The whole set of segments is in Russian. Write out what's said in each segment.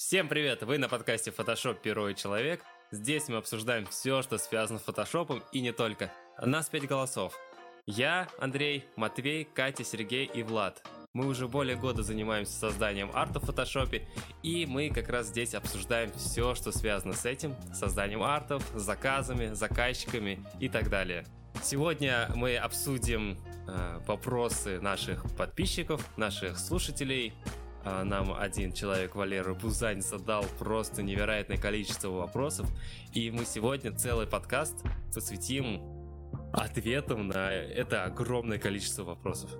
Всем привет! Вы на подкасте Photoshop Перо и Человек. Здесь мы обсуждаем все, что связано с фотошопом и не только. У нас пять голосов. Я, Андрей, Матвей, Катя, Сергей и Влад. Мы уже более года занимаемся созданием арта в фотошопе, и мы как раз здесь обсуждаем все, что связано с этим, созданием артов, заказами, заказчиками и так далее. Сегодня мы обсудим э, вопросы наших подписчиков, наших слушателей. Э, нам один человек, Валера Бузань, задал просто невероятное количество вопросов, и мы сегодня целый подкаст посвятим ответам на это огромное количество вопросов.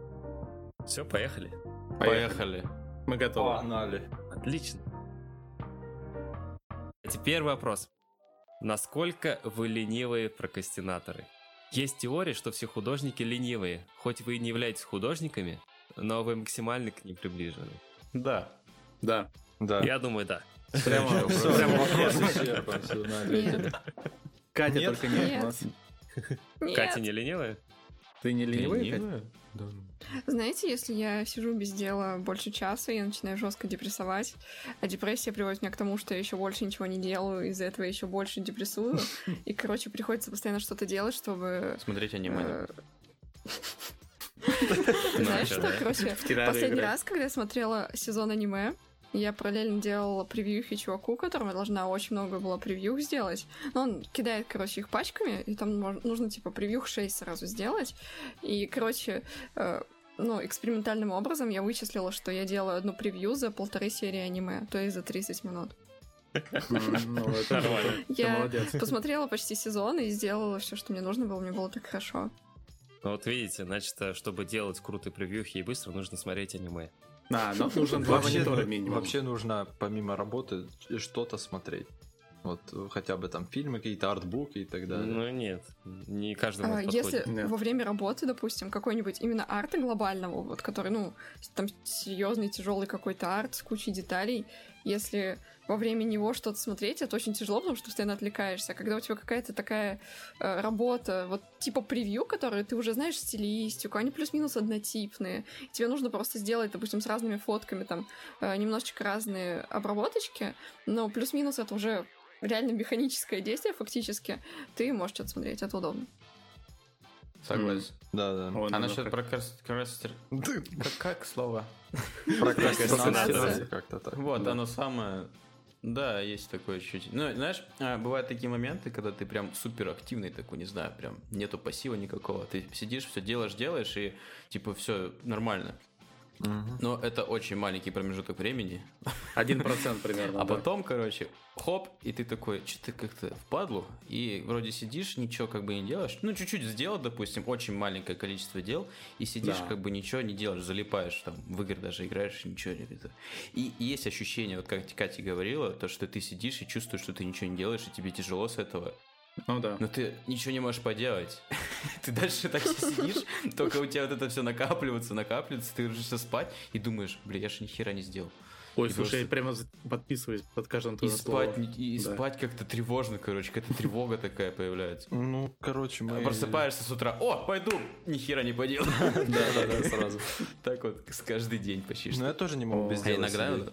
Все, поехали. Поехали. Мы готовы. Погнали. Отлично. А теперь вопрос. Насколько вы ленивые прокрастинаторы? Есть теория, что все художники ленивые. Хоть вы и не являетесь художниками, но вы максимально к ним приближены. Да. Да. Да. Я думаю, да. Прямо, прямо вопрос. Катя только нет. Катя не ленивая? Ты не ленивый? Катя? Ленивая? Да. Знаете, если я сижу без дела больше часа, я начинаю жестко депрессовать, а депрессия приводит меня к тому, что я еще больше ничего не делаю, из-за этого я еще больше депрессую, и, короче, приходится постоянно что-то делать, чтобы... Смотреть аниме. Знаешь что, короче, последний раз, когда я смотрела сезон аниме, я параллельно делала превьюхи чуваку, которому я должна очень много было превьюх сделать. Но он кидает, короче, их пачками, и там нужно, типа, превьюх 6 сразу сделать. И, короче, э, ну, экспериментальным образом я вычислила, что я делаю одну превью за полторы серии аниме, то есть за 30 минут. Ну, Я посмотрела почти сезон и сделала все, что мне нужно было, мне было так хорошо. Ну вот видите, значит, э, чтобы делать крутые превьюхи и быстро, нужно смотреть аниме. А, но нужно два Вообще, монитора минимум. вообще нужно помимо работы что-то смотреть. Вот хотя бы там фильмы, какие-то артбуки и так далее. Ну нет, не каждому А, Если. Нет. во время работы, допустим, какой-нибудь именно арта глобального, вот который, ну, там серьезный, тяжелый какой-то арт с кучей деталей, если во время него что-то смотреть, это очень тяжело, потому что постоянно отвлекаешься. А когда у тебя какая-то такая э, работа, вот типа превью, которую ты уже знаешь стилистику, они плюс-минус однотипные, тебе нужно просто сделать, допустим, с разными фотками, там, э, немножечко разные обработочки, но плюс-минус это уже реально механическое действие фактически, ты можешь что-то смотреть, это удобно. Согласен. Да, да. Ой, А ну, насчет прокрастер... Как, как слово? Прокрастинация как-то так. Вот, оно самое... Да, есть такое чуть. Ну, знаешь, а, бывают такие моменты, когда ты прям супер активный такой, не знаю, прям нету пассива никакого. Ты сидишь, все делаешь, делаешь, и типа все нормально. Но это очень маленький промежуток времени. Один процент примерно. А да. потом, короче, хоп, и ты такой, что-то как-то впадлу, и вроде сидишь, ничего как бы не делаешь. Ну, чуть-чуть сделал, допустим, очень маленькое количество дел, и сидишь, Да. как бы ничего не делаешь, залипаешь, там, в игры даже играешь, ничего не это. И есть ощущение, вот как Катя говорила, то, что ты сидишь и чувствуешь, что ты ничего не делаешь, и тебе тяжело с этого, Ну да. но ты ничего не можешь поделать. Ты дальше так сидишь, только у тебя вот это все накапливается, накапливается, ты ложишься спать и думаешь, бля, я же ни хера не сделал. Ой, И слушай, я просто- прямо за- подписываюсь под каждым твоим словом. и Да. спать как-то тревожно, короче, какая-то тревога такая появляется. Ну, короче, мы... Просыпаешься с утра, о, пойду, ни хера не поделал. Да, да, да, сразу. Так вот, с каждый день почти Ну, я тоже не могу без А дела иногда сидеть.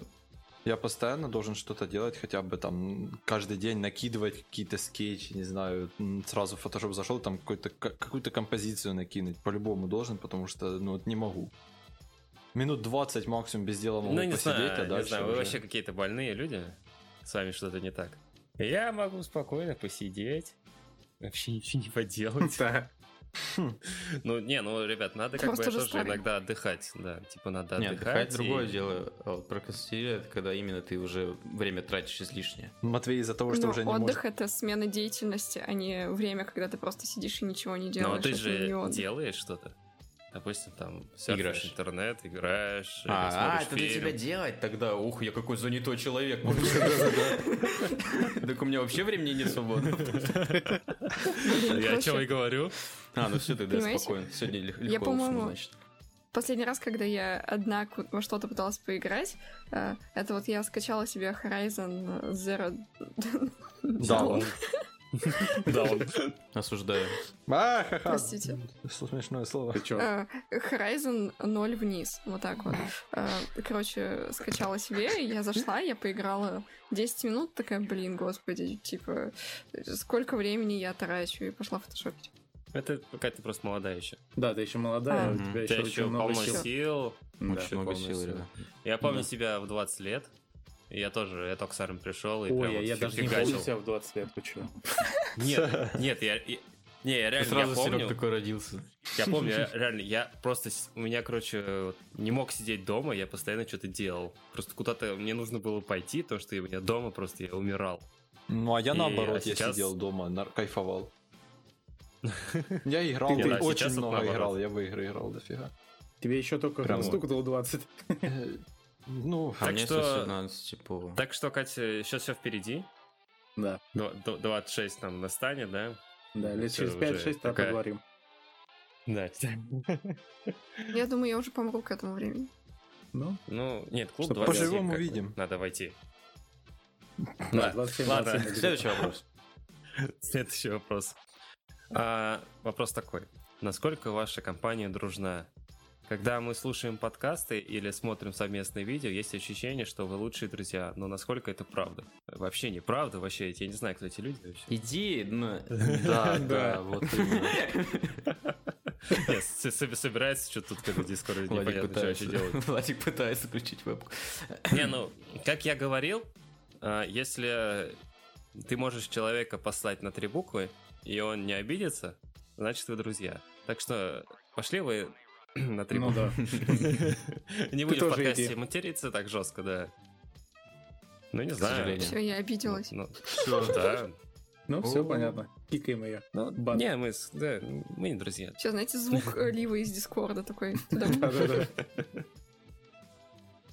Я постоянно должен что-то делать, хотя бы там каждый день накидывать какие-то скетчи, не знаю, сразу в Photoshop зашел, там какую-то композицию накинуть, по-любому должен, потому что, ну, вот не могу. Минут 20 максимум без дела могу Ну, не посидеть, знаю, а не дальше знаю, вы уже- вообще какие-то больные люди, с вами что-то не так. Я могу спокойно посидеть, вообще ничего не поделать. Да. Ну, не, ну, ребят, надо Ты как бы тоже иногда отдыхать, да, типа надо Нет, отдыхать. отдыхать другое дело. А вот прокрастинировать, это когда именно ты уже время тратишь излишнее. Матвей из-за того, что уже не отдых это смена деятельности, а не время, когда ты просто сидишь и ничего не делаешь. Ну, а ты Это же не отдых. делаешь что-то. Допустим, там, Играешь. интернет, играешь, А, смотришь это для фильм. тебя делать тогда? Ух, я какой занятой человек. Так у меня вообще времени нет свободно. Ну, Я о чем и говорю. А, ну все, тогда спокойно. Сегодня легко по-моему, усну, значит. Последний раз, когда я одна во что-то пыталась поиграть, э, это вот я скачала себе Horizon Zero Да, Dawn. Да, он... Осуждаю. А, ха-ха. Простите. Смешное слово. Ты чё? Э, Horizon 0 вниз, вот так вот. Э, Короче, скачала себе, я зашла, я поиграла 10 минут, такая, блин, господи, типа, сколько времени я трачу, и пошла фотошопить. Это какая-то просто молодая еще. Да, ты еще молодая, А. у тебя еще еще много сил. Очень много сил. Я помню Да. себя в 20 лет. И я тоже, я только с Аром пришел и прям Ой, а вот я даже не помню себя в 20 лет, чё? Нет, нет, я... я- Не, я реально, сразу, я Серег, помню, такой родился. я помню, я реально, я просто, у меня, короче, не мог сидеть дома, я постоянно что-то делал. Просто куда-то мне нужно было пойти, то, что у меня дома просто я умирал. Ну, а я И, наоборот, а я сейчас- сидел дома, нар- кайфовал. Я играл, Ты- я да, очень много играл, я в игры играл дофига. Тебе еще только Прям стукнуло 20. Ну, А Так мне что- 117, типа... Так что, Катя, сейчас все впереди. Да, Дв- д- 26 там настанет, да? да, лет через уже 5-6 тогда такая- поговорим. Да. Я думаю, я уже помру к этому времени. Ну, Ну, нет, клуб Что, 27 поживем, увидим. Надо войти. да, 27 ладно. 27 где-то. Следующий вопрос. Следующий вопрос. А, вопрос такой. Насколько ваша компания дружна? Когда мы слушаем подкасты или смотрим совместные видео, есть ощущение, что вы лучшие друзья. Но насколько это правда? Вообще неправда, вообще. Я не знаю, кто эти люди вообще. Иди, ну... Да, да, вот именно. Нет, собирается что-то тут, как в Дискорде, Владик непонятно, что вообще пытается, делать. Владик пытается включить вебку. Не, ну, как я говорил, а, если ты можешь человека послать на три буквы, и он не обидится, значит, вы друзья. Так что пошли вы на три Ну да. Не будем в подкасте материться так жестко, да. Ну, не знаю. Все, я обиделась. Ну, да. Ну, все понятно. Кикаем ее. Ну, не, мы, с- да, мы не друзья. Сейчас, знаете, звук Ливы из Дискорда такой.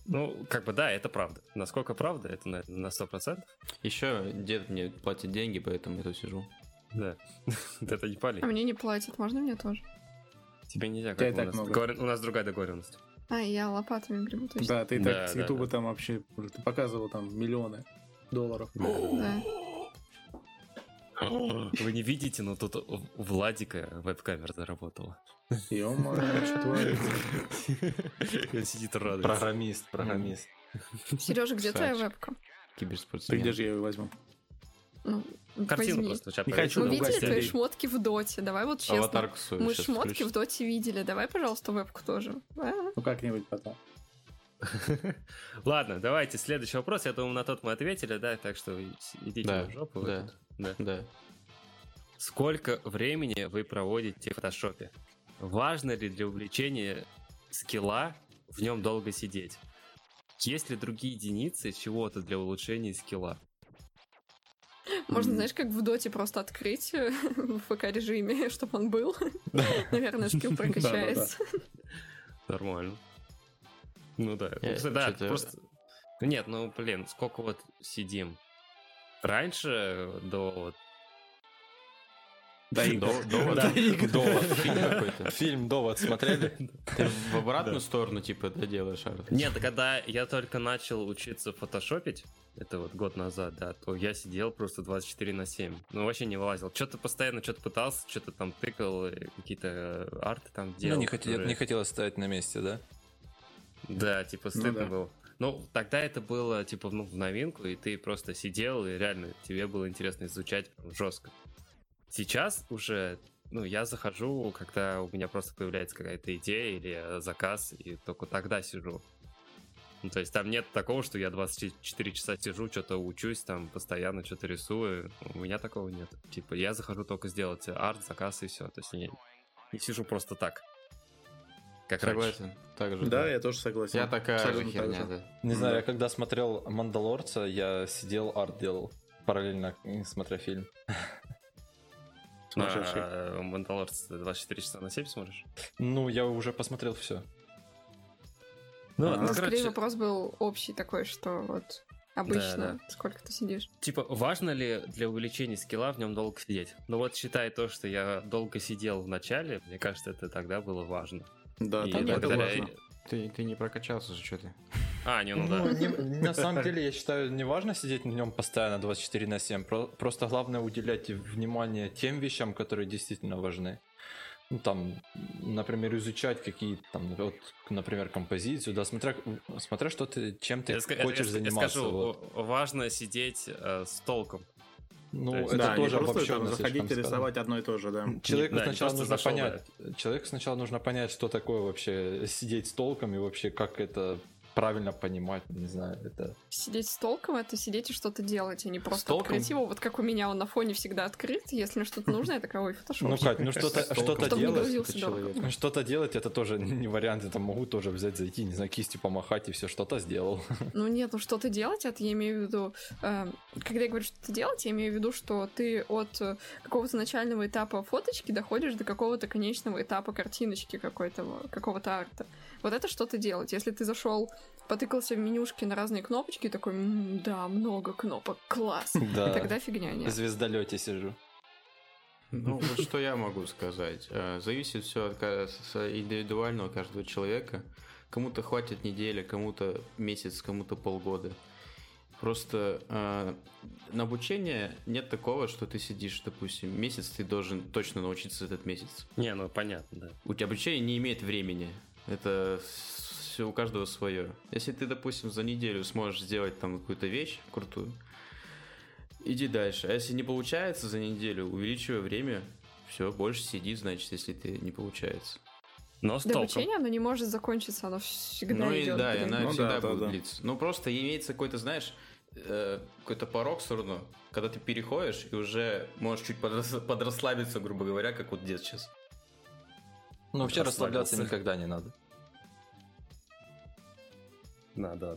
Ну, как бы да, это правда. Насколько правда, это на, на 100%. Еще дед мне платит деньги, поэтому я тут сижу. Да. Это не пали. А мне не платят, можно мне тоже? Тебе нельзя, как у так нас. много. У нас другая договоренность. А, я лопатами гребу, точно. Да, ты Да, так с да, Ютуба да. там вообще... Ты показывал там миллионы долларов. Да. Вы не видите, но тут у Владика веб-камера заработала. Ё-моё, что творится? Он сидит радуется. программист, программист. Сережа, где твоя вебка? Ты Киберспортсмен. где же я ее возьму? Ну, Картину возьми. просто. Сейчас Не хочу Мы Ну, видели твои шмотки в доте? Давай вот честно. Аватарку свою Мы шмотки включу. в доте видели. Давай, пожалуйста, вебку тоже. А? Ну, как-нибудь потом. Ладно, давайте следующий вопрос. Я думаю, на тот мы ответили, да, так что идите Да, в жопу. да. Да. Да. Сколько времени вы проводите в фотошопе? Важно ли для увеличения скилла в нем долго сидеть? Есть ли другие единицы чего-то для улучшения скилла? Можно, знаешь, как в доте просто открыть э, в ФК-режиме, чтобы он был. Наверное, скилл прокачается. Нормально. Ну да. Я Ну, да, просто... Нет, ну, блин, сколько вот сидим? Раньше, до вот Да, и До- довод? Фильм какой-то. Фильм «Довод» смотрели? Ты в обратную сторону, типа, это делаешь, Арт? Нет, когда я только начал учиться фотошопить, это вот год назад, да, то я сидел просто 24 на 7. Ну, вообще не вылазил. Что-то постоянно что-то пытался, что-то там тыкал, э, какие-то э, арты там делал. Ну, не, хотел, не хотелось стоять на месте, да? Да, типа стыдно да. было. Ну, тогда это было, типа, ну, в новинку, и ты просто сидел, и реально тебе было интересно изучать прям жестко. Сейчас уже, ну, я захожу, когда у меня просто появляется какая-то идея или э, заказ, и только тогда сижу. Ну, то есть там нет такого, что я 24 часа сижу, что-то учусь, там постоянно что-то рисую. У меня такого нет. Типа, я захожу только сделать арт, заказ и все. То есть я не сижу просто так. Как раньше. Согласен. Так же. Да, я тоже согласен. Я такая же Абсолютно так херня, же. да. Не знаю, Да. я когда смотрел «Мандалорца», я сидел, арт делал, параллельно э, смотря фильм. Сумасшедший. А, Мандалорец 24 часа на 7 смотришь? Ну, я уже посмотрел все. Ну, У ну, скорее короче, вопрос был общий такой, что вот обычно Да, сколько ты сидишь. типа, важно ли для увеличения скилла в нем долго сидеть? Ну вот считай то, что я долго сидел в начале, мне кажется, это тогда было важно. Да, И тогда это благодаря- важно. Ты, ты не прокачался же, что ты? А, не, ну да. Ну, не- на самом деле, я считаю, не важно сидеть на нем постоянно 24 на 7. Про- просто главное уделять внимание тем вещам, которые действительно важны. Ну, там, например, изучать какие-то там, вот, например, композицию, да, смотря, смотря что ты, чем ты Я хочешь я- я заниматься. скажу, вот. важно сидеть э, с толком. Ну, то есть- это да, не тоже просто обобщенно там заходить и сказано. рисовать одно и то же, да. Человеку Да, не сначала просто нужно зашел, понять, человеку сначала нужно понять, что такое вообще сидеть с толком и вообще как это правильно понимать, не знаю, это... Сидеть с толком — это сидеть и что-то делать, а не просто толком? открыть его. Вот как у меня он на фоне всегда открыт. Если мне что-то нужно, я такая, ой, фотошоп. Ну, Кать, ну что-то С не делать, это. Ну, Что-то делать это тоже не вариант. Я там могу тоже взять, зайти, не знаю, кистью помахать и все, что-то сделал. Ну нет, ну что-то делать, это я имею в виду... э, когда я говорю что-то делать, я имею в виду, что ты от э, какого-то начального этапа фоточки доходишь до какого-то конечного этапа картиночки какой-то, какого-то арта. Вот это что-то делать. Если ты зашел, потыкался в менюшки на разные кнопочки, такой, «М, да, много кнопок, класс. Да. Тогда фигня В нет. звездолете сижу. Ну, вот что я могу сказать. Э, Зависит все от индивидуального каждого человека. Кому-то хватит недели, кому-то месяц, кому-то полгода. Просто э, на обучение нет такого, что ты сидишь, допустим, месяц, ты должен точно научиться этот месяц. Не, ну понятно, да. У тебя обучение не имеет времени. Это все у каждого свое. Если ты, допустим, за неделю сможешь сделать там какую-то вещь крутую, иди дальше. А если не получается за неделю, увеличивай время. Все, больше сиди, значит, если ты не получается. Но с До толком. обучения оно не может закончиться, оно всегда ну и идет. да, и она Ну всегда да, да, будет да. длиться. Ну просто имеется какой-то, знаешь, э, какой-то порог все равно, когда ты переходишь и уже можешь чуть подрас- подрасслабиться, грубо говоря, как вот дед сейчас. Ну, вообще расслабляться никогда не надо. Надо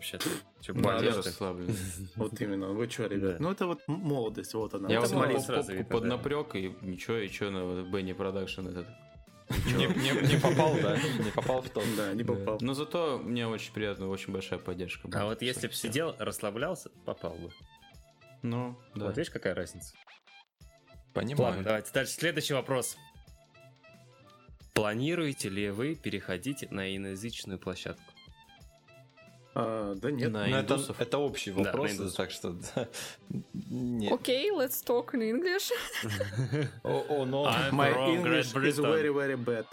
я молодежь-то? расслаблен. Вот именно. Вы что, ребят? Ну, это вот молодость, вот она. Я Вот под да. напрек и ничего, и что на Бенни Продакшн этот. Не, не- не попал, да? Не попал в топ. Да, не попал. Но зато мне очень приятно, очень большая поддержка. была. А вот если бы сидел, расслаблялся, попал бы. Ну, да. Вот видишь, какая разница? Понимаю. Ладно, давайте дальше. Следующий вопрос. Планируете ли вы переходить на иноязычную площадку? А, да нет. На Ну, это, это общий Да, вопрос, на индусов. так что... да. Нет. Окей, let's talk in English. О, о, но... I'm My from English Great is very, very bad.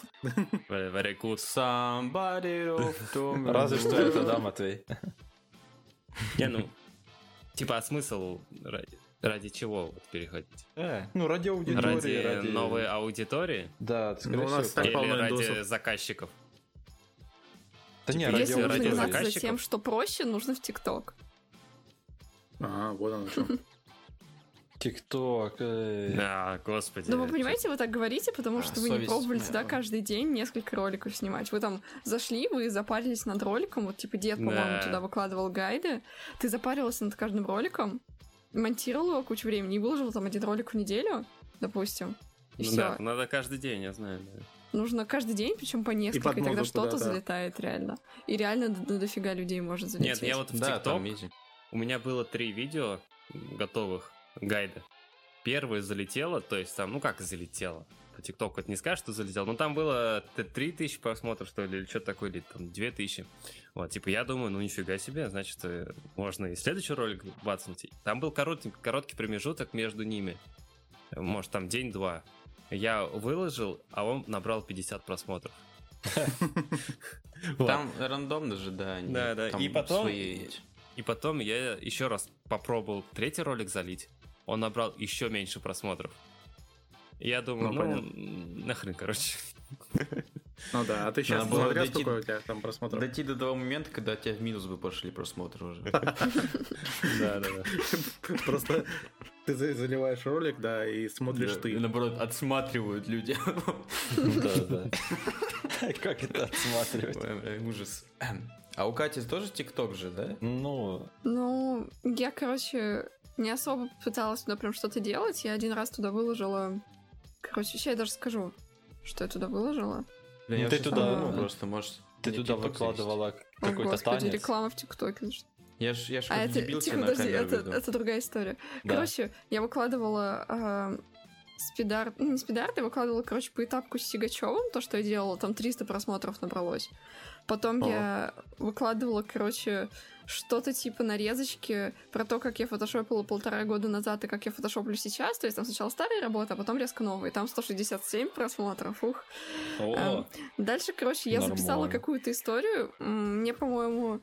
Very, very good. Somebody of Tom- Разве что это, да, Матвей? Не, ну, типа, а смысл ради, ради чего вот переходить? Э, ну, ради аудитории, Ради, ради... новой аудитории? Да, скорее Ну, у нас всего. так Или ради индусов. заказчиков? Да не, Типа, ради Если ради нужно гнаться за тем, что проще, нужно в ТикТок. Ага, вот оно что. ТикТок. э, А, господи. Ну, вы понимаете, вы так говорите, потому А, что вы не пробовали моя. туда каждый день несколько роликов снимать. Вы там зашли, вы запарились над роликом, вот типа дед, по-моему, Да. туда выкладывал гайды, ты запарился над каждым роликом, монтировал его кучу времени и выложил там один ролик в неделю, допустим. И Ну все. да, надо каждый день, я знаю. да. Нужно каждый день, причем по несколько, и, под тогда что-то да-да. залетает реально. И реально до- дофига людей может залететь. Нет, я вот в Да, изи. у меня было три видео готовых гайда. Первое залетело, то есть там, ну как залетело? По ТикТоку это не скажешь, что залетело. Но там было т- 3000 просмотров, что ли, или что-то такое, или там 2000. Вот, типа, я думаю, ну нифига себе, значит, э, можно и следующий ролик бацнуть. Там был короткий, короткий промежуток между ними. Может, там день-два. Я выложил, а он набрал 50 просмотров. Там рандомно же, да. они Да, да. И потом-. И потом я еще раз попробовал третий ролик залить. Он набрал еще меньше просмотров. Я думаю, Ну, ну, нахрен, короче. Ну да, а ты сейчас Надо было смотрел, дойти- сколько у тебя там просмотров? Дойти до того момента, когда у тебя в минус бы пошли просмотры уже. Да, да, да. Просто ты за- заливаешь ролик, да, и смотришь ты. наоборот, отсматривают люди. Да, да. Как это отсматривать? Ужас. А у Кати тоже ТикТок же, да? Ну, Ну, я, короче, не особо пыталась туда прям что-то делать. Я один раз туда выложила... Короче, сейчас я даже скажу, что я туда выложила. Блин, Ну, ты туда, ну, просто, может, ты туда выкладывала какой-то господи, танец. реклама в ТикТоке. завести. Я ж, я ж А это, тихо, подожди, это, веду. это другая история. Да. Короче, я выкладывала а, спидарт, ну, не спидарт, я выкладывала, короче, по этапку с Сигачевым, то, что я делала, там 300 просмотров набралось. Потом О. я выкладывала, короче, что-то типа нарезочки про то, как я фотошопила полтора года назад и как я фотошоплю сейчас. То есть там сначала старые работы, а потом резко новые. Там 167 просмотров, ух. О, Эм, Дальше, короче, я записала Нормально. какую-то историю. Мне, по-моему...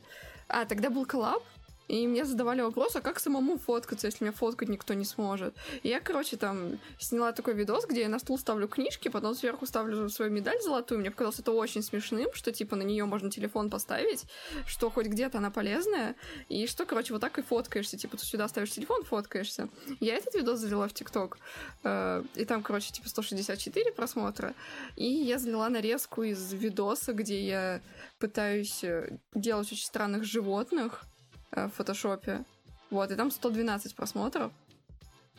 А, тогда был коллаб, и мне задавали вопрос, а как самому фоткаться, если меня фоткать никто не сможет? И я, короче, там сняла такой видос, где я на стул ставлю книжки, потом сверху ставлю свою медаль золотую. Мне показалось это очень смешным, что, типа, на нее можно телефон поставить, что хоть где-то она полезная, и что, короче, вот так и фоткаешься. Типа, ты сюда ставишь телефон, фоткаешься. Я этот видос залила в ТикТок, э, и там, короче, типа 164 просмотра, и я залила нарезку из видоса, где я пытаюсь э, делать очень странных животных в фотошопе. Вот, и там 112 просмотров.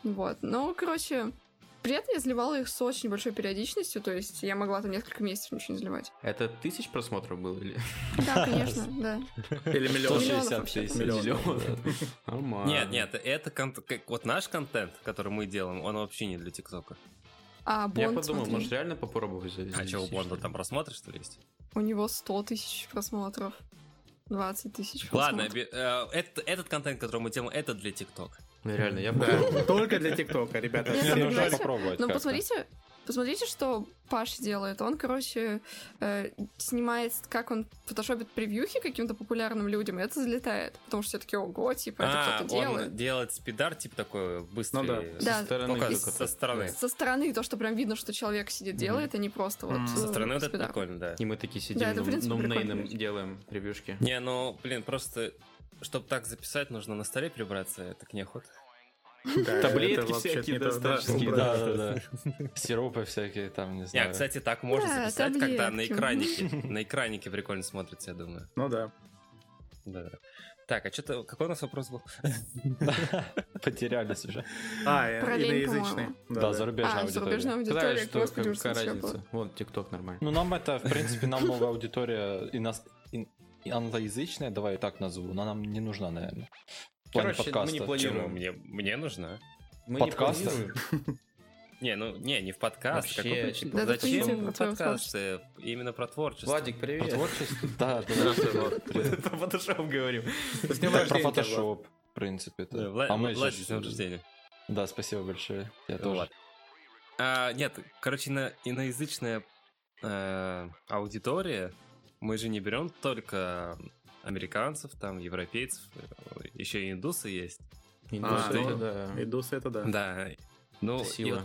Вот, ну, короче, при этом я заливала их с очень большой периодичностью, то есть я могла там несколько месяцев ничего не заливать. Это тысяч просмотров было или? Да, конечно, да. Или миллион. Миллионов 160 вообще. тысяч. Миллион. Нет, нет, это вот наш контент, который мы делаем, он вообще не для ТикТока. А Я Бонд, подумал, смотри, может реально попробовать? А что, у Бонда там просмотры, что ли, есть? у него 100 тысяч просмотров. 20 тысяч Ладно, э, этот, этот контент, который мы делаем, это для ТикТока. Ну, реально, я только для ТикТока, ребята. Ну, Нужно попробовать Ну, посмотрите, посмотрите, что Паш делает. Он, короче, э, снимает, как он фотошопит превьюхи каким-то популярным людям, и это залетает. Потому что все таки ого, типа, это А, кто-то он делает. делает спидар, типа такой быстрый. Ну да. Да. Со стороны Только со так. стороны. Со стороны то, что прям видно, что человек сидит, делает, а не просто вот... Э, Со стороны вот это прикольно, да. И мы такие сидим, Да, это, принципе, делаем ревьюшки. Не, ну, блин, просто, чтобы так записать, нужно на столе прибраться, это к неохота. Таблетки всякие достаточно. Да, да, да. Сиропы всякие там, не Не, знаю. а, кстати, так можно записать, когда на экранике. На экранике прикольно смотрится, я думаю. Ну да. Да. Так, а что-то, какой у нас вопрос был? Потерялись уже. А, и- иноязычный. Да, зарубежная А, аудитория. зарубежная аудитория, что, господи, случай разница? Вот, ТикТок нормально. Ну, нам это, в принципе, нам новая аудитория ино- ин- англоязычная, давай я так назову, но нам не нужна, наверное. Короче, мы подкаста. не Почему? планируем. Мне, мне нужна. Мы Подкасты? не планируем. Не, ну, не, не в подкаст. Вообще, какой при- типа, Да, Зачем про подкасты? Именно про творчество. Владик, Про привет. творчество? Да, да. Здравствуй, Влад. Про фотошоп говорим. Про фотошоп, в принципе. А мы Влад, же- с днем рождения. Да, спасибо большое. Я тоже. А, нет, короче, ино- иноязычная э, аудитория, мы же не берем только американцев, там, европейцев, еще и индусы есть. Индустрия, ну, да. Идусы это да. Да. Ну, Это и, вот-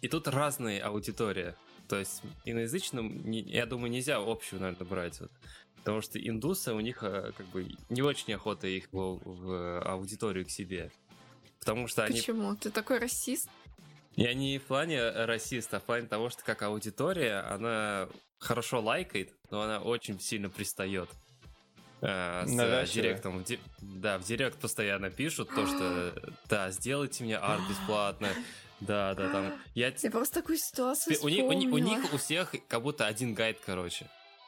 и тут разные аудитория. То есть иноязычным, я думаю, нельзя общую, наверное, брать. Вот. Потому что индусы, у них э, как бы не очень охота их в, в аудиторию к себе. Потому что они Почему? Ты такой расист? Я не в плане расиста, а в плане того, что как аудитория, она хорошо лайкает, но она очень сильно пристает. Э, с Навязчиво. директом. В ди- Да, в директ постоянно пишут то, что да, сделайте мне арт бесплатно. Да, да, там. Я... Я просто такую ситуацию У них, у, них, у них у всех как будто один гайд, короче.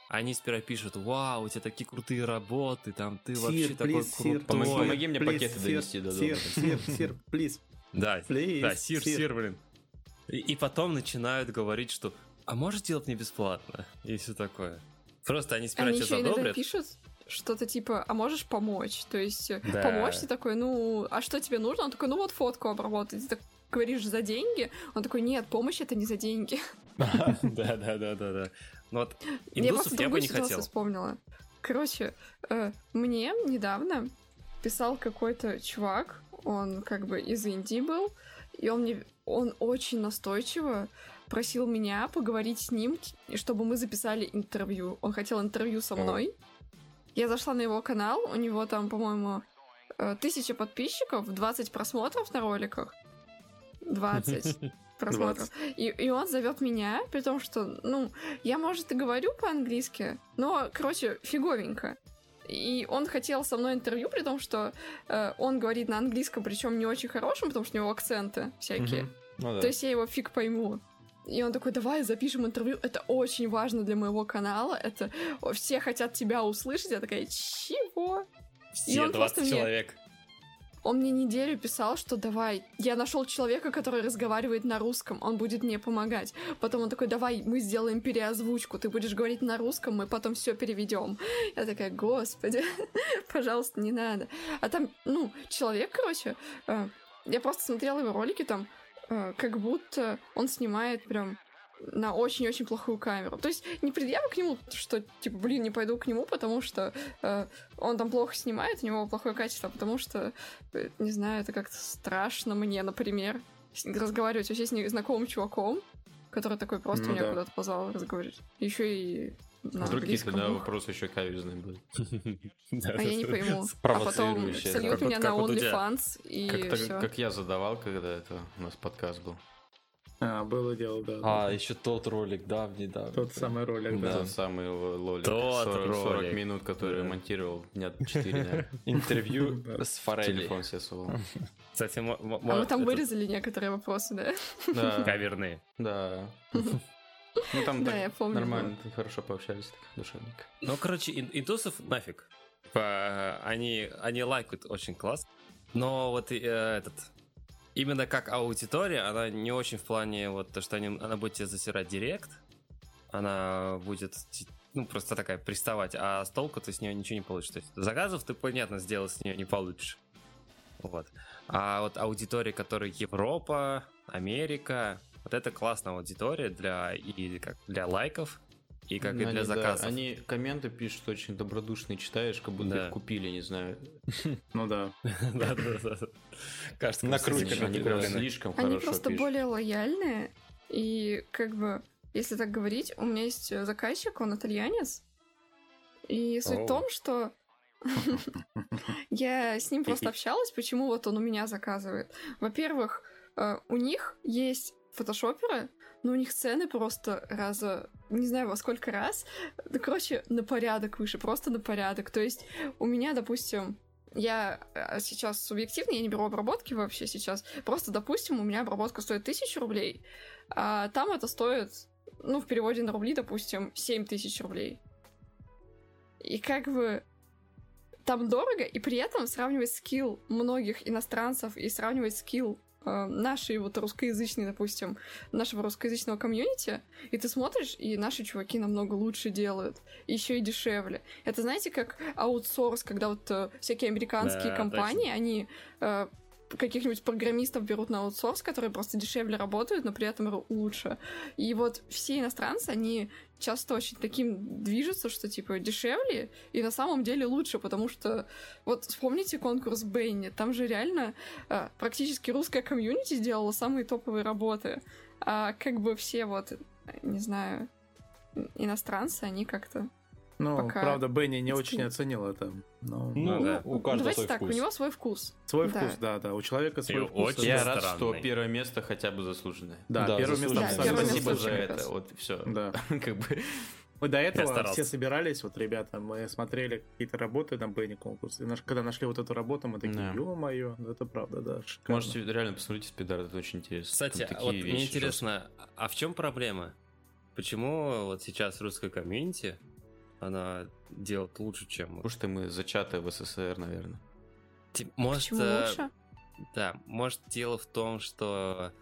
Они сперва пишут, вау, у тебя такие крутые работы, там ты вообще Сир, такой please, сир. крутой. Помоги- помоги мне Please, пакеты сир, донести до Сир, дома. сир, сир, please. Да, Please, да, сир, сир. сир, блин. И, и потом начинают говорить, что а можешь делать мне бесплатно? И все такое. Просто они сперва Они тебя еще иногда задобрят. пишут что-то типа, а можешь помочь? То есть э, Да. помочь, ты такой, ну, а что тебе нужно? Он такой, ну вот фотку обработать. Ты так говоришь за деньги? Он такой, нет, помощь это не за деньги. Да, да, да, да, да. Ну вот я просто индусов я бы не хотел. вспомнила. Короче, э, мне недавно писал какой-то чувак, он как бы из Индии был, и он мне, он очень настойчиво просил меня поговорить с ним, чтобы мы записали интервью. Он хотел интервью со О. Я зашла на его канал, у него там, по-моему, э, тысяча подписчиков, 20 просмотров на роликах. 20 просмотров. И, и он зовет меня, при том, что, ну, я, может, и говорю по-английски, но, короче, фиговенько. И он хотел со мной интервью, при том, что э, он говорит на английском, причем не очень хорошем, потому что у него акценты всякие. Мгм. Ну да. То есть я его фиг пойму. И он такой, давай запишем интервью, это очень важно для моего канала, это все хотят тебя услышать. Я такая, чего? И Все он просто 20 мне- человек. он мне неделю писал, что давай, я нашел человека, который разговаривает на русском, он будет мне помогать. Потом он такой, давай, мы сделаем переозвучку, ты будешь говорить на русском, мы потом все переведем. Я такая, господи, пожалуйста, не надо. А там, ну, человек, короче, э, я просто смотрела его ролики там, как будто он снимает прям на очень-очень плохую камеру. То есть не предъявы к нему, что, типа, блин, не пойду к нему, потому что э, он там плохо снимает, у него плохое качество, потому что, э, не знаю, это как-то страшно мне, например, разговаривать вообще с незнакомым чуваком, который такой просто Ну меня да. куда-то позвал разговаривать. Еще и на Вдруг какие-то, да, вопросы еще каверзные будут. А я не пойму. А потом сольют меня на. OnlyFans, и все. как я задавал, когда это у нас подкаст был. А, было дело, да. А, да. еще тот ролик давний, да. Тот самый ролик, Да. да. Тот самый лолик. Тот 40, 40 ролик. минут, который Да. монтировал дня 4, наверное. Интервью с Форелли. Телефон себе сувал. Кстати, А мы там вырезали некоторые вопросы, да? Да, Каверные. да. Ну там Да, так я помню. нормально, хорошо пообщались, так душевненько. Ну, короче, ин- индусов нафиг. По- Они, они лайкают очень класс. Но вот э, этот... Именно как аудитория, она не очень в плане вот то, что они, она будет тебе засирать директ. Она будет ну, просто такая приставать, а с толку ты с нее ничего не получишь. То есть заказов ты, понятно, сделать с нее не получишь. Вот. А вот аудитория, которая Европа, Америка, вот это классная аудитория для, и как для лайков, и как и Ну, для они, да, заказов. Они комменты пишут очень добродушные, читаешь, как будто Да. их купили, не знаю. Ну да. Да, да, да. да. Кажется, кстати, Они прям слишком Они хорошо просто пишут. более лояльные, и как бы, если так говорить, у меня есть заказчик, он итальянец, и суть в том, что я с ним просто общалась, почему вот он у меня заказывает. Во-первых, э, у них есть фотошоперы, но у них цены просто раза, не знаю во сколько раз, ну, короче, на порядок выше, просто на порядок. То есть у меня, допустим, я э, сейчас субъективно, я не беру обработки вообще сейчас. Просто, допустим, у меня обработка стоит 1000 рублей, а там это стоит, ну, в переводе на рубли, допустим, 7000 рублей. И как бы там дорого, и при этом сравнивать скилл многих иностранцев и сравнивать скилл нашей вот русскоязычной, допустим, нашего русскоязычного комьюнити, и ты смотришь, и наши чуваки намного лучше делают, еще и дешевле. Это знаете, как аутсорс, когда вот э, всякие американские Да, компании, они э, каких-нибудь программистов берут на аутсорс, которые просто дешевле работают, но при этом лучше. И вот все иностранцы, они часто очень таким движутся, что типа дешевле и на самом деле лучше, потому что вот вспомните конкурс Бенни, там же реально э, практически русская комьюнити сделала самые топовые работы, а как бы все вот, не знаю, иностранцы, они как-то... Ну, Пока правда, Бенни не очень оценил это. Но Ну, да. у каждого Давайте свой так, вкус. у него свой вкус. свой да. вкус, да, да. У человека свой И вкус. очень Я да. рад, странный. что первое место хотя бы заслуженное. Да, Да, первое место. Да, первое Спасибо место за это. Вот все. Да. Как бы. Мы до этого все собирались, вот, ребята, мы смотрели какие-то работы на Бенни конкурс. И наш- когда нашли вот эту работу, мы такие, Да. ё-моё, ну это правда, да, шикарно. Можете реально посмотреть спидар, это очень интересно. Кстати, Там такие вот мне интересно, а в чем проблема? Почему вот сейчас русская комьюнити, она делает лучше, чем... Потому что мы зачаты в СССР, наверное. Может, Почему э, лучше? да, может дело в том, что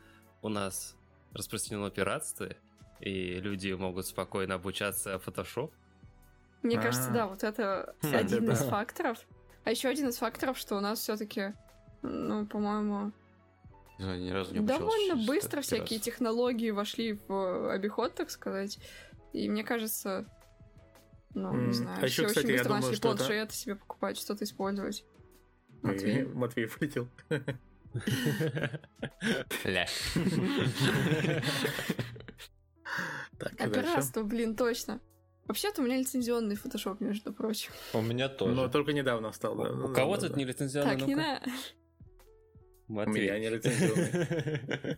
у нас распространено пиратство, и люди могут спокойно обучаться Photoshop. Мне кажется, А. да, вот это один из факторов. А еще один из факторов, что у нас все-таки, ну, по-моему, Не знаю, ни разу не обучался довольно быстро всякие технологии вошли в обиход, так сказать. И мне кажется, ну, не знаю, а еще, все кстати, очень я быстро думаю, начали что это- планшеты себе покупать, что-то использовать. Матвей. Матвей вылетел. Ля. А пиратство, блин, точно. Вообще-то у меня лицензионный фотошоп, между прочим. У меня тоже. Но только недавно стал, да. У кого тут не лицензионный? Так, не Ну-ка. Матвей. меня не лицензионный.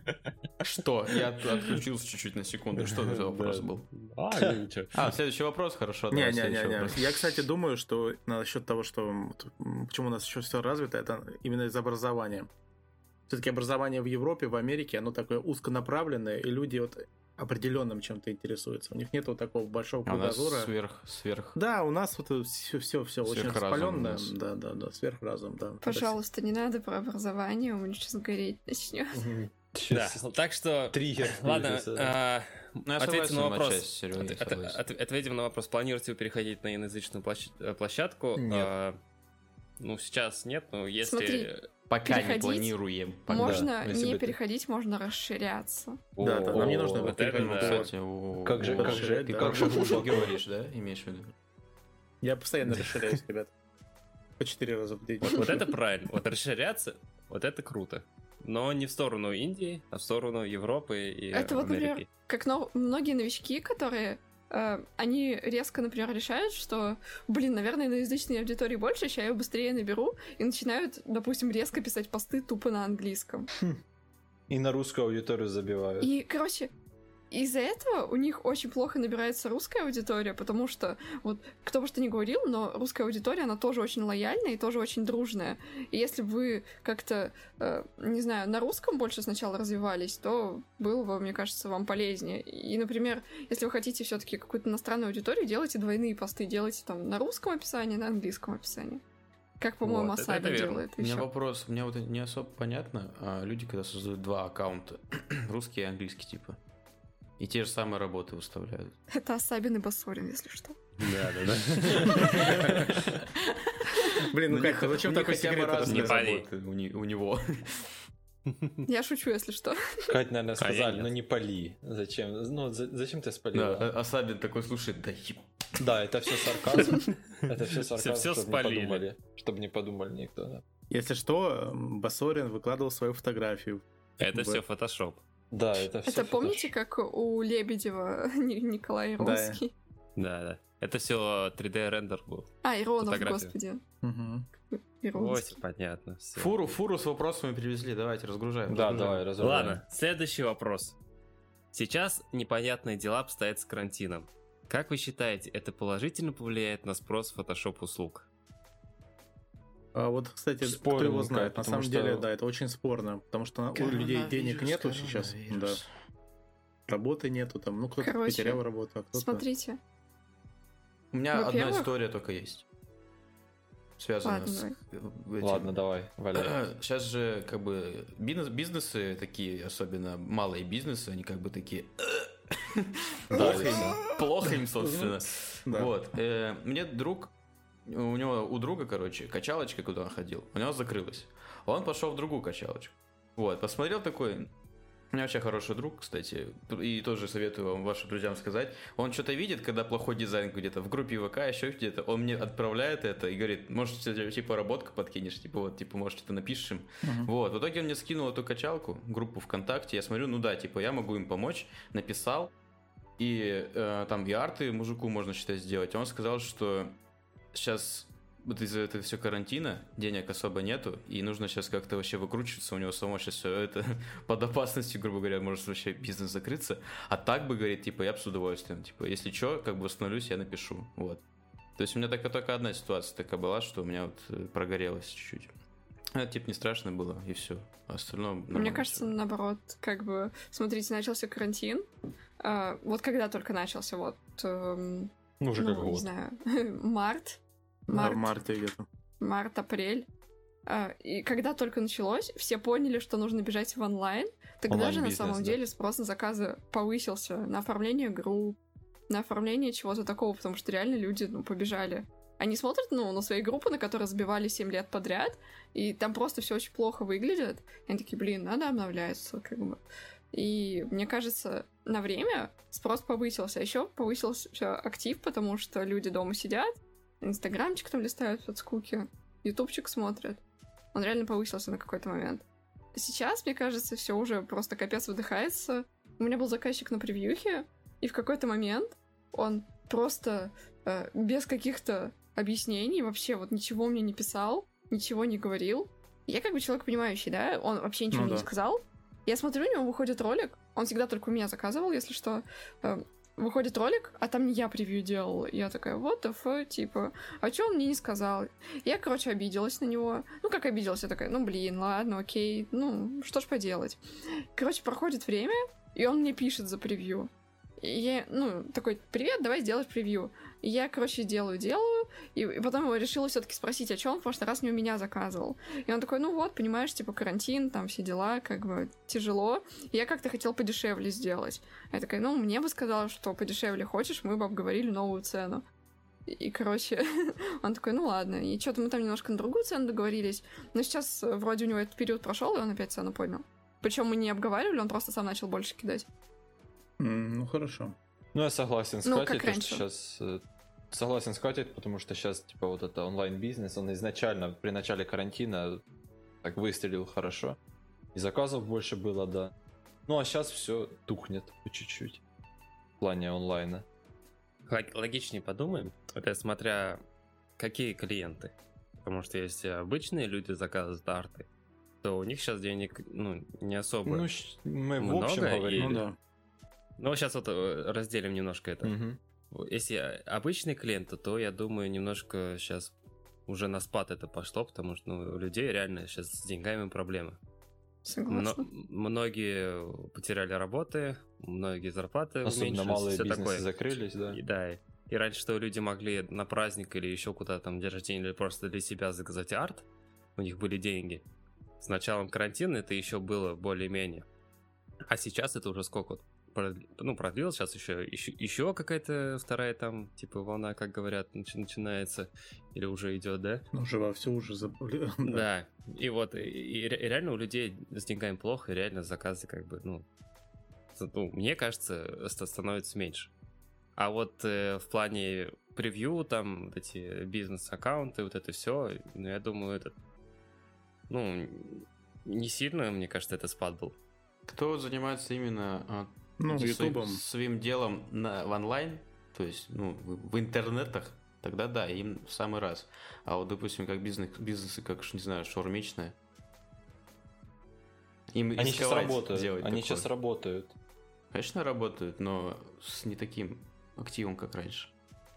Что? Я от- отключился чуть-чуть на секунду. Что это за вопрос был? А, ничего. А, следующий вопрос, хорошо. Не-не-не. Я, кстати, думаю, что насчет того, что почему у нас еще все развито, это именно из образования. Все-таки образование в Европе, в Америке, оно такое узконаправленное, и люди вот определенным чем-то интересуются. У них нету такого большого А у нас кругозора. сверх, сверх. Да, у нас вот все, все, все очень распаленное. Да, да, да, сверхразум, да. Пожалуйста, не надо про образование, у меня сейчас гореть начнет. Да, так что... Триггер. Ладно, а, Ну, ответим на вопрос. отчасти, Серёга, я От- от- от- Ответим на вопрос, планируете вы переходить на иноязычную э, площадку? Нет. А, Ну, сейчас нет, но если... Смотри. Пока не переходить планируем. Пока. Можно если не ты- переходить, можно расширяться. Да, да, нам не О, нужно вот это да. Кстати, о, Как же, о, как же, да. как же говоришь, да? Имеешь в виду? Я постоянно расширяюсь, ребят. По четыре раза в день. Вот, это правильно. Вот расширяться, вот это круто. Но не в сторону Индии, а в сторону Европы и Это вот, например. Как но- многие новички, которые э, они резко, например, решают, что, блин, наверное, на язычной аудитории больше, сейчас я ее быстрее наберу, и начинают, допустим, резко писать посты тупо на английском. И на русскую аудиторию забивают. И, короче, из-за этого у них очень плохо набирается русская аудитория, потому что, вот, кто бы что ни говорил, но русская аудитория, она тоже очень лояльная и тоже очень дружная. И если бы вы как-то, э, не знаю, на русском больше сначала развивались, то было бы, мне кажется, вам полезнее. И, например, если вы хотите все таки какую-то иностранную аудиторию, делайте двойные посты, делайте там на русском описании, на английском описании. Как, по-моему, Вот, это- Асаби это верно. делает У меня еще. вопрос, мне вот не особо понятно, а люди, когда создают два аккаунта, русский и английский типа, и те же самые работы выставляют. Это Асабин и Басурин, если что. Да, да, да. Блин, ну как, ну зачем такой секрет Не у не- у него. Я шучу, если что. Кать, наверное, сказали, ну не пали. Зачем? Ну, за- зачем ты спалила? Да, а Сабин такой слушает, да еб- Да, это все сарказм. Это все сарказм, Всё чтобы не спалили. подумали. Чтобы не подумали никто. да. Если что, м, Басорин выкладывал свою фотографию. Это все фотошоп. Да, это все. Это помните, как у Лебедева Ни- Николай Да. Ронский? Да, да. Это все 3D рендер был. А, Иронов, господи. Ось, Иронский. понятно. всё. Фуру, фуру с вопросами привезли, давайте разгружаем. Да, разгружаем. давай, разрываем. Ладно, следующий вопрос. Сейчас непонятные дела обстоят с карантином. Как вы считаете, это положительно повлияет на спрос фотошоп услуг? А вот, кстати, Спорно, кто его знает? На самом что- деле, да, это очень спорно, потому что у людей денег нету сейчас, да, работы нету, там, ну кто-то Короче, потерял работу, а кто-то... Смотрите. У меня одна история только есть. Связанная Ладно, с этим. Ладно, давай, валяй. Сейчас же как бы бизнес, бизнесы такие, особенно малые бизнесы, они как бы такие Да, плохо, им, всё. плохо им, собственно. Вот. э, Мне друг, у него, у друга, короче, качалочка, куда он ходил, у него закрылась. Он пошел в другую качалочку. Вот, посмотрел такой, у меня вообще хороший друг, кстати, и тоже советую вам, вашим друзьям сказать. Он что-то видит, когда плохой дизайн где-то в группе ВК, еще где-то, он мне отправляет это и говорит, может, типа, работку подкинешь, типа, вот, типа, может, что-то напишешь им. Мгм. Вот, в итоге он мне скинул эту качалку, группу ВКонтакте, я смотрю, ну да, типа, я могу им помочь, написал, и э, там и арты мужику можно считать сделать. Он сказал, что сейчас вот из-за этого все карантина, денег особо нету, и нужно сейчас как-то вообще выкручиваться, у него само сейчас все это под опасностью, грубо говоря, может вообще бизнес закрыться. А так бы, говорит, типа, я бы с удовольствием, типа, если что, как бы восстановлюсь, я напишу, вот. То есть у меня только, только одна ситуация такая была, что у меня вот э, прогорелось чуть-чуть. Это, типа, не страшно было, и все. А остальное Мне нормально кажется, наоборот, как бы, смотрите, начался карантин. а, вот когда только начался, вот, эм, Ну, уже ну, как не год. знаю, март, Да, март, в марте где-то. март, апрель. А, И когда только началось, все поняли, что нужно бежать в онлайн. Тогда же на самом да. деле спрос на заказы повысился на оформление групп, на оформление чего-то такого, потому что реально люди ну, побежали. Они смотрят ну, на свои группы, на которые забивали 7 лет подряд, и там просто все очень плохо выглядит. И они такие, блин, надо обновляться, как бы. И мне кажется, на время спрос повысился. А еще повысился актив, потому что люди дома сидят, инстаграмчик там листают от скуки, ютубчик смотрят. Он реально повысился на какой-то момент. Сейчас, мне кажется, все уже просто капец выдыхается. У меня был заказчик на превьюхе, и в какой-то момент он просто э, без каких-то объяснений, вообще вот ничего мне не писал, ничего не говорил. Я как бы человек понимающий, да, он вообще ничего Ну мне не да. сказал. Я смотрю, у него выходит ролик, он всегда только у меня заказывал, если что. Э, Выходит ролик, а там не я превью делал. Я такая, вот the fuck, типа, а чё он мне не сказал? Я, короче, обиделась на него. Ну, как обиделась? Я такая, ну, блин, ладно, окей, ну, что ж поделать. Короче, проходит время, И он мне пишет за превью. И я, ну, такой, привет, давай сделать превью. И я, короче, делаю, делаю, и, и потом его решила все-таки спросить, о чем в прошлый раз не у меня заказывал. И он такой, ну вот, понимаешь, типа карантин, там все дела, как бы тяжело. И я как-то хотел подешевле сделать. Я такая, ну, мне бы сказал, что подешевле хочешь, мы бы обговорили новую цену. И, и, короче, он такой, ну ладно. И что-то мы там немножко на другую цену договорились. Но сейчас э, вроде у него этот период прошел, и он опять цену поднял. Причем мы не обговаривали, он просто сам начал больше кидать. М, Ну, хорошо. Ну, я согласен с Ну, Катей, как то, раньше. что сейчас... Согласен с Катей, потому что сейчас, типа, вот это онлайн-бизнес, он изначально при начале карантина так выстрелил хорошо. И заказов больше было, да. Ну, а сейчас все тухнет по чуть-чуть в плане онлайна. Лог- Логичнее подумаем, это смотря какие клиенты. Потому что если обычные люди заказывают арты, то у них сейчас денег ну, не особо. Ну, мы в Много общем и- говорили. Ну да. Ну, сейчас вот э, разделим немножко это. Мгм. Если обычные клиенты, то я думаю, немножко сейчас уже на спад это пошло, потому что ну, у людей реально сейчас с деньгами проблемы. Мно- Согласна. многие потеряли работы, многие зарплаты Особенно уменьшились, малые всё бизнесы такое. закрылись, да. И, да, и раньше что люди могли на праздник или еще куда-то там день рождения или просто для себя заказать арт, у них были деньги. С началом карантина это еще было более-менее. А сейчас это уже сколько? Ну, продлилось, сейчас еще, еще, еще какая-то вторая там, типа, волна, как говорят, начи- начинается, или уже идет, да? Ну, уже вовсю уже забыли. Да. И вот, и, и ре- и реально у людей с деньгами плохо, и реально заказы как бы, ну, ну, мне кажется, ста- становится меньше. А вот э, в плане превью, там, вот эти бизнес-аккаунты, вот это все, ну, я думаю, это, ну, не сильно, мне кажется, это спад был. Кто занимается именно а, Ну, своим, ютубом. своим делом на, в онлайн, то есть ну, в, в интернетах, тогда да, им в самый раз. А вот, допустим, как бизнес, бизнесы, как, не знаю, шаурмичная, им Они сейчас работают. делать Они такое. сейчас работают. Конечно, работают, но с не таким активом, как раньше.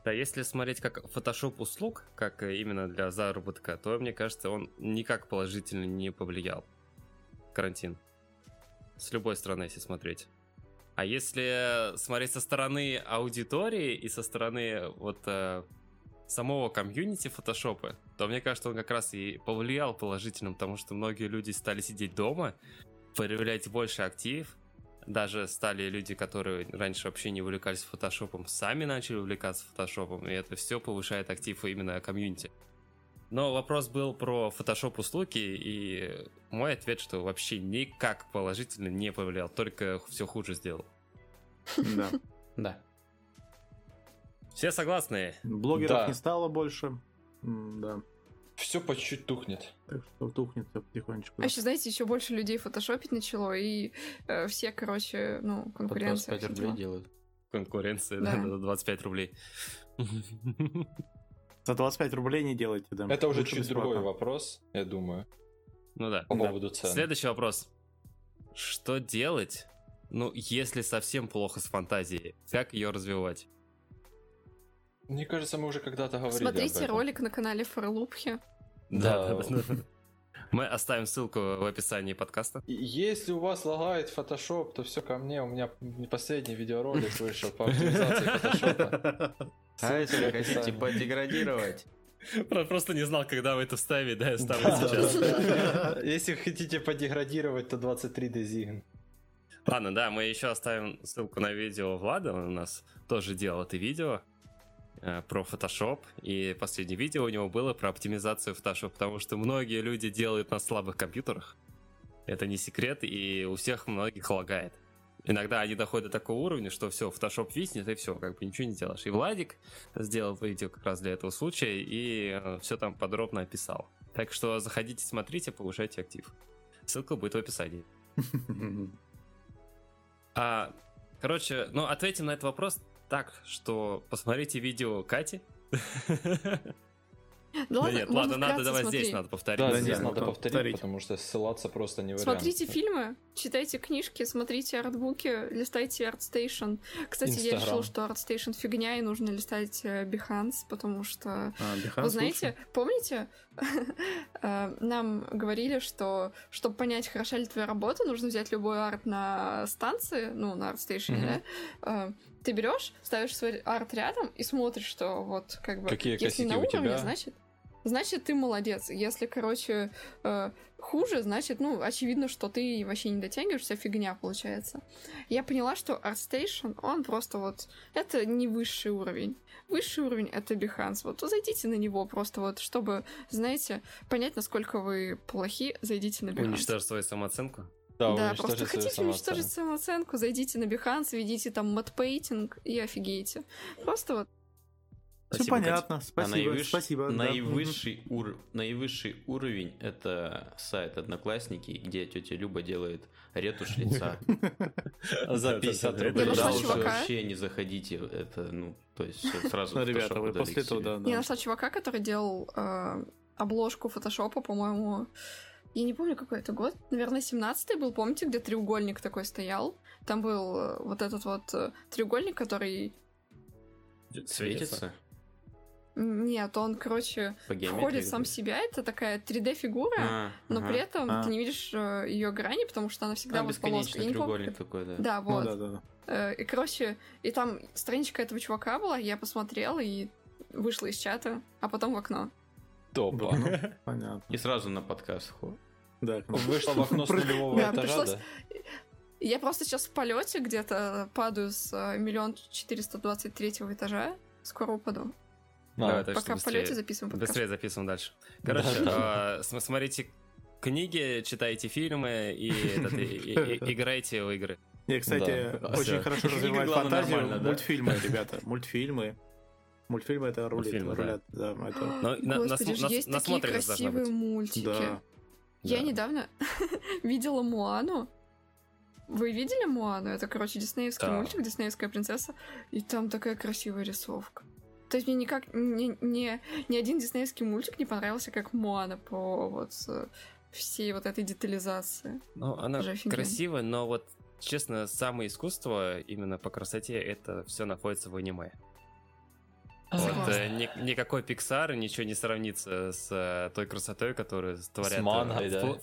Да, если смотреть как Photoshop услуг, как э, именно для заработка, то, мне кажется, он никак положительно не повлиял. Карантин. С любой стороны, если смотреть. А если смотреть со стороны аудитории и со стороны вот э, самого комьюнити фотошопа, то мне кажется, он как раз и повлиял положительно, потому что многие люди стали сидеть дома, проявлять больше актив, даже стали люди, которые раньше вообще не увлекались фотошопом, сами начали увлекаться фотошопом, и это все повышает актив именно комьюнити. Но вопрос был про фотошоп услуги, и мой ответ, что вообще никак положительно не повлиял, только все хуже сделал. Да. Да. Все согласны? Блогеров Да. не стало больше. М, Да. Все по чуть-чуть тухнет. Так что тухнет всё потихонечку. А еще, знаете, еще больше людей фотошопить начало, и э, все, короче, ну, По конкуренция. 25 все рублей дела. делают. Конкуренция, Да. да, за 25 рублей. За 25 рублей не делайте, да. Это уже Лучше чуть другой бесплатно. вопрос, я думаю, Ну да. по Да. поводу цен. Следующий вопрос. Что делать, ну, если совсем плохо с фантазией? Как ее развивать? Мне кажется, мы уже когда-то говорили об Смотрите этом. ролик на канале Форлупхи. Да. Мы оставим ссылку в описании подкаста. Если у вас лагает Photoshop, то все ко мне. У меня последний видеоролик вышел по оптимизации Photoshop. А если хотите подеградировать, Про- Просто не знал, когда вы это вставить, да, я ставлю сейчас. Если хотите подеградировать, то 23 дезигн. Ладно, да, мы еще оставим ссылку на видео Влада, он у нас тоже делал это видео про Photoshop, и последнее видео у него было про оптимизацию Photoshop, потому что многие люди делают на слабых компьютерах, это не секрет, и у всех многих лагает. Иногда они доходят до такого уровня, что все, Photoshop виснет, и все, как бы ничего не делаешь. И Владик сделал видео как раз для этого случая, и все там подробно описал. Так что заходите, смотрите, повышайте актив. Ссылка будет в описании. А, короче, ну, ответим на этот вопрос так, что посмотрите видео Кати. Да Да ладно, нет, ладно, надо давай здесь смотреть. надо повторить. Да, Да здесь нет, надо ну, повторить, повторить. потому что ссылаться просто не вариант. Смотрите фильмы, читайте книжки, смотрите артбуки, листайте ArtStation. Кстати, я Инстаграм. решила, что ArtStation фигня, и нужно листать э, Behance, потому что А, Behance Вы знаете, лучше? помните, нам говорили, что чтобы понять, хороша ли твоя работа, нужно взять любой арт на станции, ну, на арт-стейшене, да? Э, Ты берешь, ставишь свой арт рядом и смотришь, что вот как бы... Какие если на уровне, тебя? значит, значит, ты молодец. Если, короче, э, хуже, значит, ну, очевидно, что ты вообще не дотягиваешь, вся фигня получается. Я поняла, что ArtStation, он просто вот... Это не высший уровень. Высший уровень — это Behance. Вот зайдите на него просто вот, чтобы, знаете, понять, насколько вы плохи, зайдите на Behance. Уничтожь свою самооценку. Да, Да, просто хотите уничтожить самооценку. самооценку, зайдите на Behance, введите там матпейтинг и офигеете. Просто вот Все Спасибо, Катя. понятно, А спасибо, наивысш- спасибо. да. наивысший, ур- наивысший уровень это сайт Одноклассники, где тетя Люба делает ретушь лица. За 50 Я рублей. Да, чувака. вообще не заходите. Это, ну, то есть сразу Ну, ребята, вы после этого, да, да. Я нашла чувака, который делал э, обложку фотошопа, по-моему. Я не помню, какой это год. Наверное, 17-й был. Помните, где треугольник такой стоял? Там был э, вот этот вот э, треугольник, который... Светится Нет, он, короче, входит сам себя. Это такая 3D-фигура, А, но ага. при этом А. ты не видишь ее грани, потому что она всегда А, вот полоска. Треугольник такой, да. Да, Ну, вот. да, да, да. Э, И, короче, и там страничка этого чувака была, я посмотрела и вышла из чата, а потом в окно. Топа. Ну, Понятно. И сразу на подкаст. Хо. Да, Вышла в окно с нулевого Да, этажа? Я просто сейчас в полете где-то падаю с э, миллион четыреста двадцать третьего этажа. Скоро упаду. Давай, А, так Пока в полете быстрее, записываем подкаст. быстрее записываем дальше. Короче, Да, а, см- смотрите книги, читайте фильмы и, этот, и- и- и- играйте в игры. Я, кстати, Да. очень Всё. хорошо развивает фантазию. да? Мультфильмы, ребята, мультфильмы. Мультфильмы это рулит, Мультфильмы, да. рулят, да, это... Но Господи, нас- есть такие красивые мультики. Да. Я Да. недавно видела Муану. Вы видели Муану? Это, короче, диснеевский Да. мультик, диснеевская принцесса. И там такая красивая рисовка. То есть мне никак ни, ни, ни один диснеевский мультик не понравился, как Муана по вот э, всей вот этой детализации. Ну, она красивая, но вот, честно, самое искусство именно по красоте, это все находится в аниме. Вот, Согласна. э, ни- никакой Pixar, ничего не сравнится с э, той красотой, которую творят... э, мангой, да? в-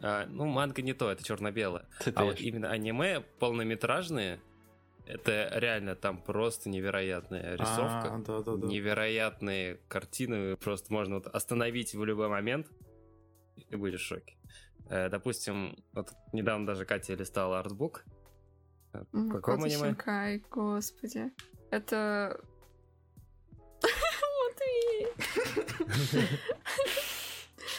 а, ну, манга не то, это черно-белое. А вот именно аниме полнометражные, это реально там просто невероятная рисовка. А, да, да, да. Невероятные картины, просто можно вот остановить в любой момент и будешь в шоке. Э, Допустим, вот недавно даже Катя листала артбук. Э, В каком аниме? Синкай, господи. Это... Матвей.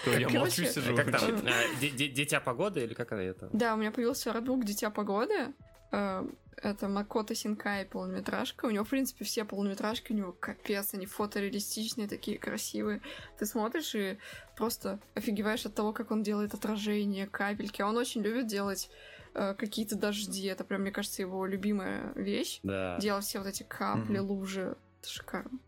Что, я молчу сижу. Как там? э, Ди- ди- Дитя погоды или как она это? Да, у меня появился артбук «Дитя погоды». Это Макото Синкай полнометражка. У него, в принципе, все полнометражки, у него капец, они фотореалистичные, такие красивые. Ты смотришь и просто офигеваешь от того, как он делает отражение, капельки. А он очень любит делать э, какие-то дожди. Это прям, мне кажется, его любимая вещь. Да. Делать все вот эти капли, Мгм. лужи. Это шикарно.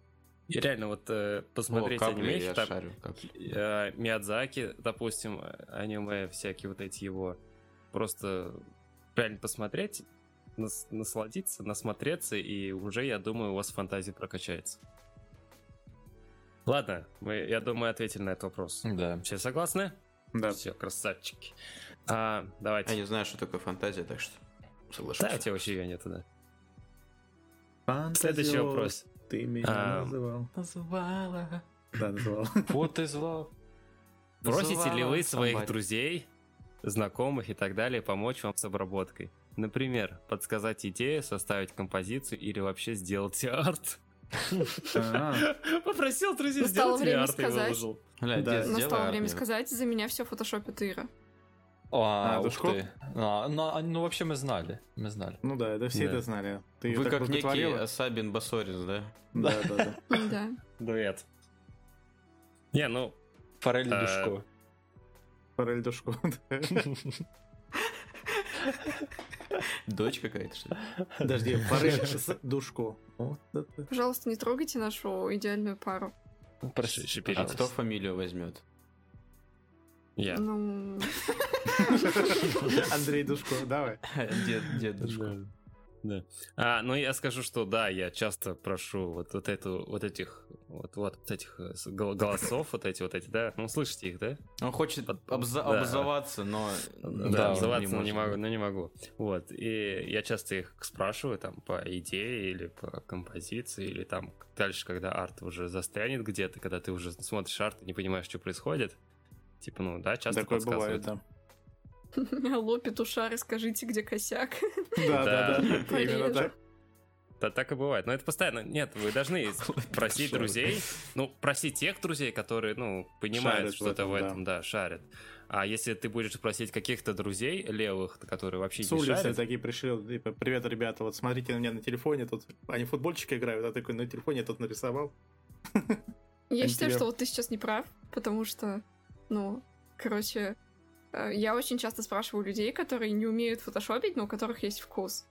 И реально, вот э, О, посмотреть капли, аниме, я там, шарю. капли. э, Миядзаки, допустим, аниме, всякие вот эти его, просто реально посмотреть, нас- насладиться, насмотреться, и уже, я думаю, у вас фантазия прокачается. Ладно, мы, я думаю, ответили на этот вопрос. Да. Все согласны? Да. Все, красавчики. А, давайте. Я не знаю, что такое фантазия, так что Да, у соглашусь. тебя вообще ее нету, да. Фантазио, Следующий вопрос. Ты меня А, называл. Называла. Да, называл. Вот из love. Просите ли вы своих друзей, знакомых и так далее помочь вам с обработкой? Например, подсказать идею, составить композицию или вообще сделать арт? А, Попросил друзей сделать арт и сказать. выложил. Настало время сказать, за меня все фотошопит Ира. А, А, ух ты. А, ну, а, ну, вообще мы знали. Мы знали. Ну да, это все Да. это знали. Ты Вы как некий. Сабин Басорис, да? Да, да, да. Да. Дуэт. Не, ну, Форель Э, Душко. Форель Душко. Дочь какая-то, что ли? Подожди, Форель с Душко. Пожалуйста, не трогайте нашу идеальную пару. Прошу. А кто фамилию возьмет? Я. Ну, Андрей Душко, давай. Дед, дедушка. Да. А, ну я скажу, что да, я часто прошу вот, вот эту, вот этих, вот, вот этих э, голосов, вот эти, вот эти, да, ну слышите их, да? Он хочет Под- обза- да. обзаваться, но... Да, он обзываться, но не могу, но не могу. Вот, и я часто их спрашиваю там по идее или по композиции, или там дальше, когда арт уже застрянет где-то, когда ты уже смотришь арт и не понимаешь, что происходит. Типа, ну да, часто Такое бывает, подсказывают. да. алло, петушары, скажите, где косяк? Да, да, Да. Именно так. Да, так и бывает. Но это постоянно. Нет, вы должны просить друзей. Ну, просить тех друзей, которые, ну, понимают что-то в этом, да. шарят. А если ты будешь просить каких-то друзей левых, которые вообще С не улицы шарят, такие пришли, типа, привет, ребята, вот смотрите на меня на телефоне, тут они футбольчики играют, а такой на телефоне я тут нарисовал. Я считаю, что вот ты сейчас не прав, потому что, ну, короче, я очень часто спрашиваю людей, которые не умеют фотошопить, но у которых есть вкус.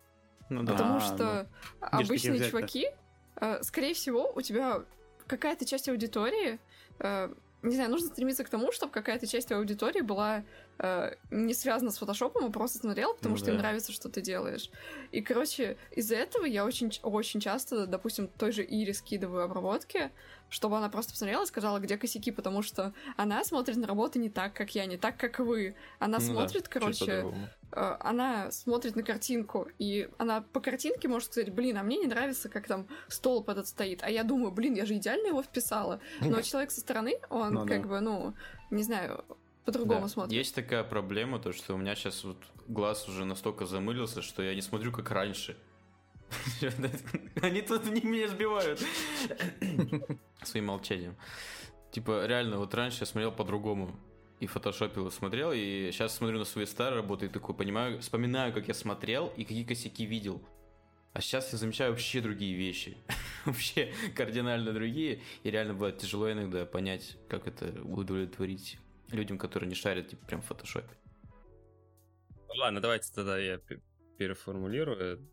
Ну да. Потому А, что ж обычные чуваки, э, скорее всего, у тебя какая-то часть аудитории, э, не знаю, нужно стремиться к тому, чтобы какая-то часть аудитории была э, не связана с фотошопом, а просто смотрела, потому Ну что им да. нравится, что ты делаешь. И, короче, из-за этого я очень, очень часто, допустим, той же Ире скидываю обработки, чтобы она просто посмотрела и сказала, где косяки, потому что она смотрит на работу не так, как я, не так, как вы. Она Ну да, смотрит, чуть короче, э, она смотрит на картинку, и она по картинке может сказать, блин, а мне не нравится, как там столб этот стоит. А я думаю, блин, я же идеально его вписала. Но человек со стороны, он Ну да. как бы, ну, не знаю, по-другому Да. смотрит. Есть такая проблема, то что у меня сейчас вот глаз уже настолько замылился, что я не смотрю как раньше. Они тут не меня сбивают своим молчанием. Типа, реально, вот раньше я смотрел по-другому. И фотошопил, и смотрел, и сейчас смотрю на свои старые работы и такой понимаю, вспоминаю, как я смотрел и какие косяки видел. А сейчас я замечаю вообще другие вещи. вообще кардинально другие. И реально бывает тяжело иногда понять, как это удовлетворить людям, которые не шарят типа, прям в фотошопе. Ладно, давайте тогда я пе- переформулирую.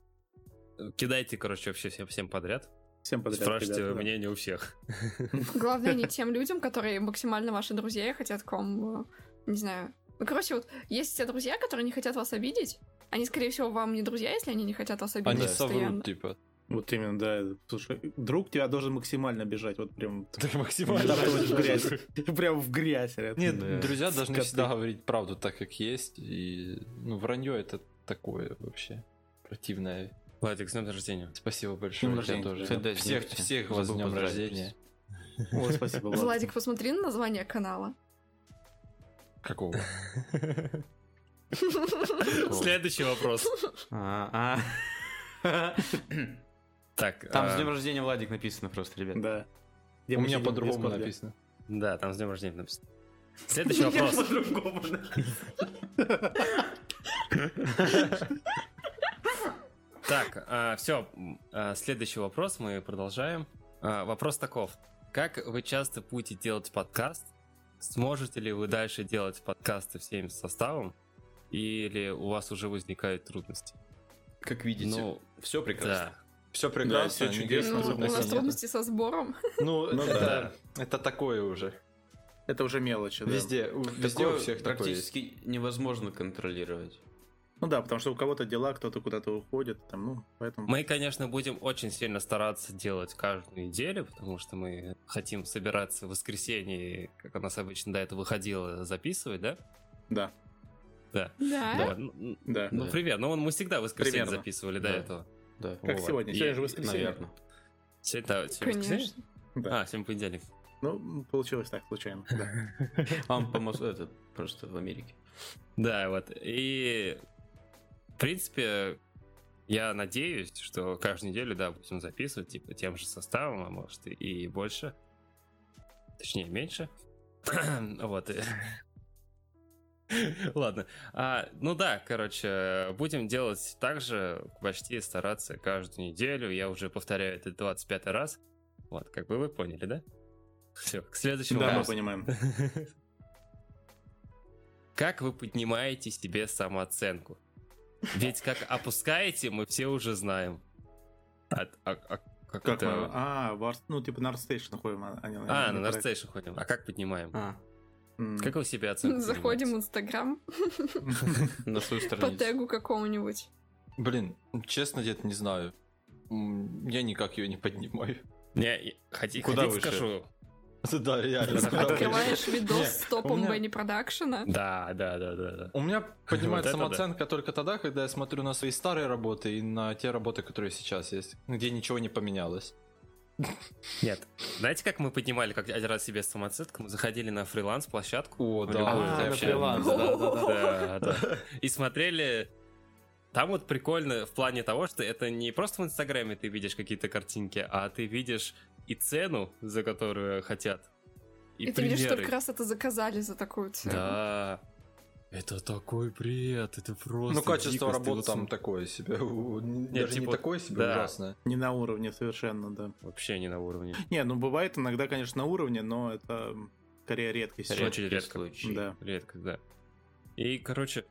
Кидайте, короче, вообще всем, всем подряд. Всем подряд. Спрашивайте ребята, да. мнение у всех. Главное, не тем людям, которые максимально ваши друзья и хотят к вам, э, не знаю. Ну, короче, вот есть те друзья, которые не хотят вас обидеть. Они, скорее всего, вам не друзья, если они не хотят вас обидеть Они постоянно. соврут, типа. Вот именно, да. Слушай, друг тебя должен максимально бежать, вот прям... Так максимально. в грязь. Прям в грязь. Нет, Да. друзья должны Скоты. всегда говорить правду так, как есть. И, ну, вранье это такое вообще противное. Владик, с днем рождения. Спасибо большое. Днем рождения. тоже. Да, всех, всех вас с днем рождения. О, спасибо, Влад. Владик, посмотри на название канала. Какого? Следующий вопрос. А, а. Так, Там а, с днем рождения Владик написано просто, ребят. Да. Где У меня по-другому написано. Да, там с днем рождения написано. Следующий вопрос. По-другому. Так, все, следующий вопрос, мы продолжаем. А, Вопрос таков. Как вы часто будете делать подкаст? Сможете ли вы дальше делать подкасты всем составом? Или у вас уже возникают трудности? Как видите, Ну, все прекрасно. да. Все Да, прекрасно. всё никаких чудесно, Ну, у нас трудности со сбором. Ну, Ну это, это такое уже. Это уже мелочи, да. Везде, у- везде Такое у всех такое есть. практически невозможно контролировать. Ну да, потому что у кого-то дела, кто-то куда-то уходит, там, ну, поэтому... Мы, конечно, будем очень сильно стараться делать каждую неделю, потому что мы хотим собираться в воскресенье, как у нас обычно до этого выходило, записывать, да? Да, Да. Да. Вот, ну, да. Ну, Да. привет. Ну, мы всегда в воскресенье Примерно. записывали до Да. этого. Да. Как Вот. сегодня. И- Сегодня же воскресенье. Наверное. Сегодня, да, сегодня воскресенье? Да. А, сегодня понедельник. Ну, получилось так, случайно. Да. А он по Мос- этот, просто в Америке. Да, вот. И, в принципе, я надеюсь, что каждую неделю, да, будем записывать, типа, тем же составом, а может и- и больше. Точнее, меньше. Вот. Ладно. А, ну да, короче, будем делать так же, почти стараться каждую неделю. Я уже повторяю это 25 раз. Вот, как бы вы поняли, да? Все, к следующему Да, мы вопросу. понимаем. Как вы поднимаете себе самооценку? Ведь как опускаете, мы все уже знаем. А, а- а как, Как мы? это... А, в Ар- ну, типа на Арстейшн ходим. А, а не- А, на. Nurtstation ходим. А как поднимаем? А. Как вы себе оценку Заходим в Инстаграм На свою по страницу. тегу какому-нибудь. Блин, честно, дед, не знаю. Я никак ее не поднимаю. Не, и- хоти- Куда хотите выше? скажу? Да, реально. Открываешь видос с топом Бенни Продакшена. Да, да, да, да. У меня поднимается самооценка только тогда, когда я смотрю на свои старые работы и на те работы, которые сейчас есть, где ничего не поменялось. Нет. Знаете, как мы поднимали как один раз себе самооценку? Мы заходили на фриланс-площадку. О, да, А, на фриланс, да, да, да. И смотрели... Там вот прикольно в плане того, что это не просто в Инстаграме ты видишь какие-то картинки, а ты видишь и цену, за которую хотят. И, И ты видишь, что как раз это заказали за такую цену. Да. Это такой бред, это просто Ну, качество работы вот там см- такое себе. у- Даже не типа, такое себе да. ужасное. Не на уровне совершенно, да. Вообще не на уровне. Не, ну бывает иногда, конечно, на уровне, но это скорее редкость. Редко. Редкий Очень редко. случай. Да. Редко, да. И, короче,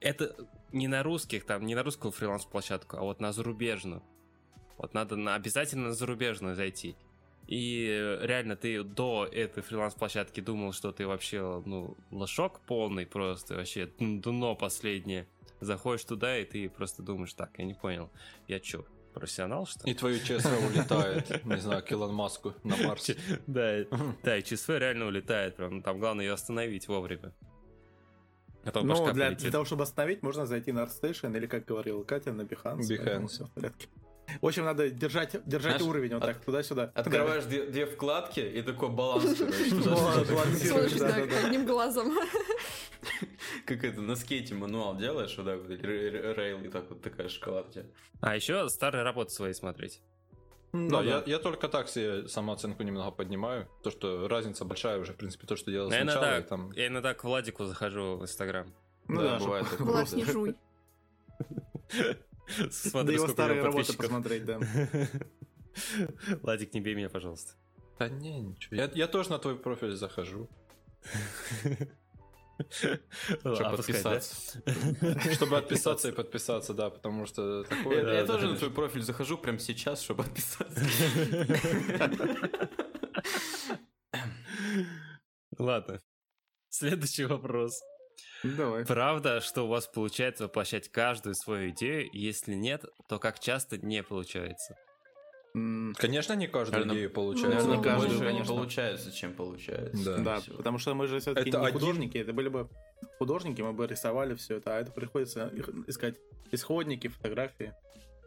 это не на русских, там, не на русскую фриланс-площадку, а вот на зарубежную. Вот надо на, обязательно на зарубежную зайти. И реально, ты до этой фриланс-площадки думал, что ты вообще, ну, лошок полный просто, вообще дно последнее. Заходишь туда, и ты просто думаешь, так, я не понял, я чё, профессионал, что ли? И твое честно улетает, не знаю, к Илон Маску на Марс. Да, да, и ЧСВ реально улетает, прям там главное ее остановить вовремя. А Ну, для, для того, чтобы остановить, можно зайти на ArtStation или, как говорила Катя, на Behance. Behance. всё в порядке. В общем, надо держать, держать Знаешь, уровень вот от- так, туда-сюда. Открываешь две, две вкладки и такой баланс, Да. балансируешь, да, одним глазом. Как это, на скейте мануал делаешь, вот так вот, рейл, и так вот такая шоколад у тебя. А еще старые работы свои смотреть. Да, Ну я, да. я только так себе самооценку немного поднимаю. То, что разница большая уже, в принципе, то, что делал Я сначала. иногда, и там... я иногда к Владику захожу в Инстаграм. Ну Да, да, бывает. Влад, не жуй. Да Смотрю, его старые работы посмотреть, да. Владик, не бей меня, пожалуйста. Да не, ничего. Я, я тоже на твой профиль захожу. Чтобы подписаться. Чтобы отписаться и подписаться, да, потому что Я, такое... я тоже на твой профиль захожу прямо сейчас, чтобы отписаться. Ладно. Следующий вопрос. Давай. Правда, что у вас получается воплощать каждую свою идею? Если нет, то как часто не получается? Конечно, не каждую Наверное, идею Ну, получается. Наверное, не каждую, больше не конечно. получается, чем получается. Да. Да, потому что мы же все-таки Это не один- художники, это были бы художники, мы бы рисовали все это, а это приходится их- искать исходники, фотографии.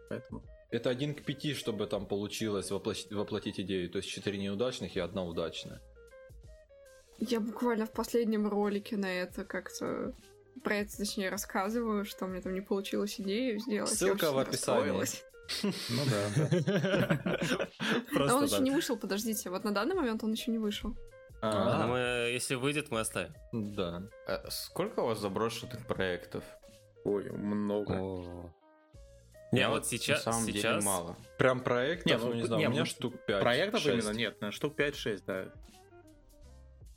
Поэтому. Это один к пяти, чтобы там получилось воплощ- воплотить идею. То есть четыре неудачных и одна удачная. Я буквально в последнем ролике на это как-то про это, точнее, рассказываю, что мне там не получилось идею сделать. Я Ссылка в описании. Ну да, да. А он еще не вышел, подождите. Вот на данный момент он еще не вышел. А, Ну, мы- Если выйдет, мы оставим. Да. А сколько у вас заброшенных проектов? Ой, много. О. Не, вот сейчас, На самом деле сейчас мало. Прям проектов, Не, ну, ну, не знаю, у меня ну, штук 5 Проектов именно нет, наверное, штук 5-6, да.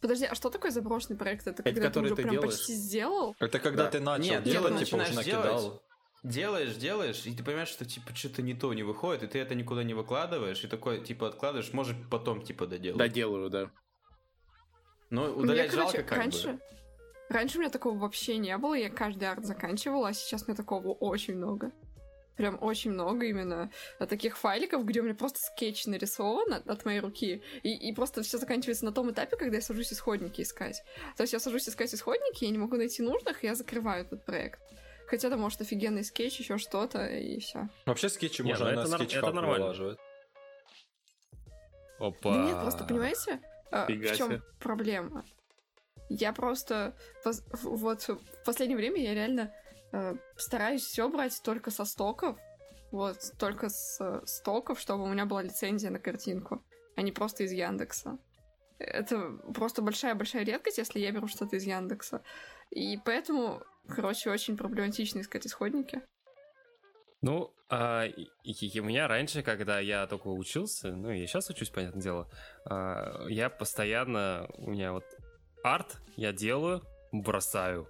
Подожди, а что такое заброшенный проект? Это Это когда ты уже ты прям делаешь. почти сделал? Это когда Да. ты начал Нет, делать, нет, типа уже начинаешь накидал. делать. Делаешь, делаешь, и ты понимаешь, что типа что-то не то не выходит, и ты это никуда не выкладываешь, и такой типа откладываешь, может потом типа доделать. Доделаю, да. Но Мне, удалять короче, жалко как раньше... бы. Раньше у меня такого вообще не было, я каждый арт заканчивала, а сейчас у меня такого очень много. Прям очень много именно таких файликов, где у меня просто скетч нарисован от, от моей руки, и, и просто все заканчивается на том этапе, когда я сажусь исходники искать. То есть я сажусь искать исходники, я не могу найти нужных, и я закрываю этот проект. Хотя там может офигенный скетч, еще что-то, и все. Вообще скетчи можно ну на это SketchHub это нормально. вылаживать. Опа. Да нет, просто понимаете, а, Фига в чем себе. проблема? Я просто вот в последнее время я реально стараюсь все брать только со стоков, вот только с э, стоков, чтобы у меня была лицензия на картинку, а не просто из Яндекса. Это просто большая-большая редкость, если я беру что-то из Яндекса. И поэтому, короче, очень проблематично искать исходники. Ну, а, и- и у меня раньше, когда я только учился, ну, я сейчас учусь, понятное дело, а, я постоянно, у меня вот арт я делаю, бросаю.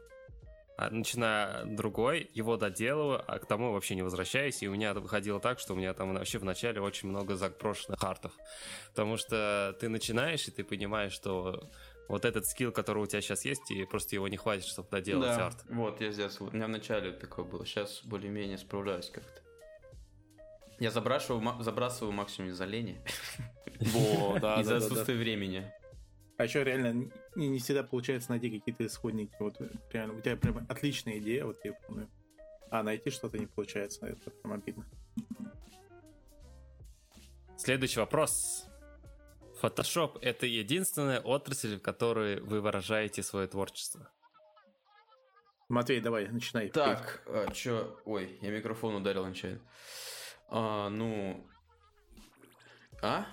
А начиная другой, его доделываю, а к тому вообще не возвращаюсь. И у меня выходило так, что у меня там вообще в начале очень много заброшенных артов. Потому что ты начинаешь, и ты понимаешь, что вот этот скилл, который у тебя сейчас есть, и просто его не хватит, чтобы доделать да, арт. вот, я здесь, у меня вначале такое было, сейчас более-менее справляюсь как-то. Я забрасываю, забрасываю максимум из-за лени, Во, да, из-за отсутствия времени. А еще реально не, не всегда получается найти какие-то исходники. Вот реально, у тебя прям отличная идея, вот я помню. А найти что-то не получается, это прям обидно. Следующий вопрос. Photoshop — это единственная отрасль, в которой вы выражаете свое творчество. Матвей, давай, начинай. Так, а, чё, ой, я микрофон ударил нечаянно. А, ну... А?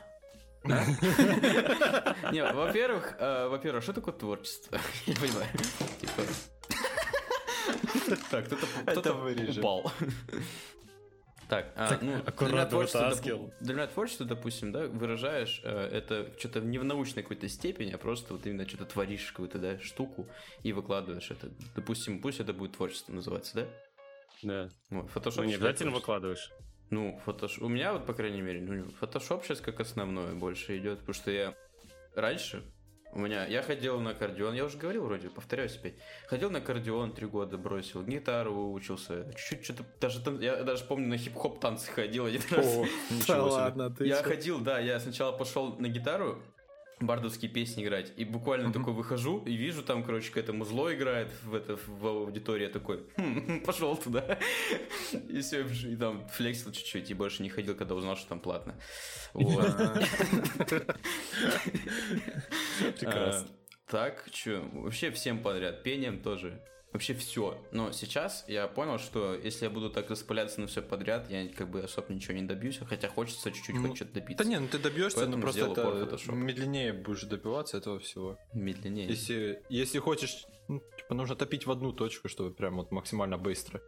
Не, во-первых, а, во-первых, что такое творчество? Я не понимаю. Типа... Так, кто-то упал. Так, а, ну, для меня аккуратно творчество, вытаскивал. допу- для меня творчество, допустим, да, выражаешь э, это что-то не в научной какой-то степени, а просто вот именно что-то творишь какую-то, да, штуку и выкладываешь это. Допустим, пусть это будет творчество называться, да? Да. Вот, Photoshop Ну, не обязательно творчеством. выкладываешь. Ну, фотош... у меня вот, по крайней мере, ну, Photoshop сейчас как основное больше идет, потому что я раньше у меня, я ходил на аккордеон, я уже говорил вроде, повторяюсь опять, ходил на аккордеон три года, бросил, гитару выучился, чуть-чуть что-то, даже там, я даже помню, на хип-хоп танцы ходил один раз. О, Да ладно, ты Я ходил, да, я сначала пошел на гитару, бардовские песни играть, и буквально такой выхожу и вижу там, короче, какое-то музло играет в, это, в аудитории, я такой, «Хм, пошел туда, и все, и там флексил чуть-чуть, и больше не ходил, когда узнал, что там платно. Прекрасно. А, Так, что, вообще всем подряд, пением тоже. Вообще все. Но сейчас я понял, что если я буду так распыляться на все подряд, я как бы особо ничего не добьюсь, хотя хочется чуть-чуть Ну, хоть что-то добиться. Да не, ну ты добьешься, но Поэтому просто сделал упор это медленнее будешь добиваться этого всего. Медленнее. Если, если хочешь, ну, типа нужно топить в одну точку, чтобы прям вот максимально быстро.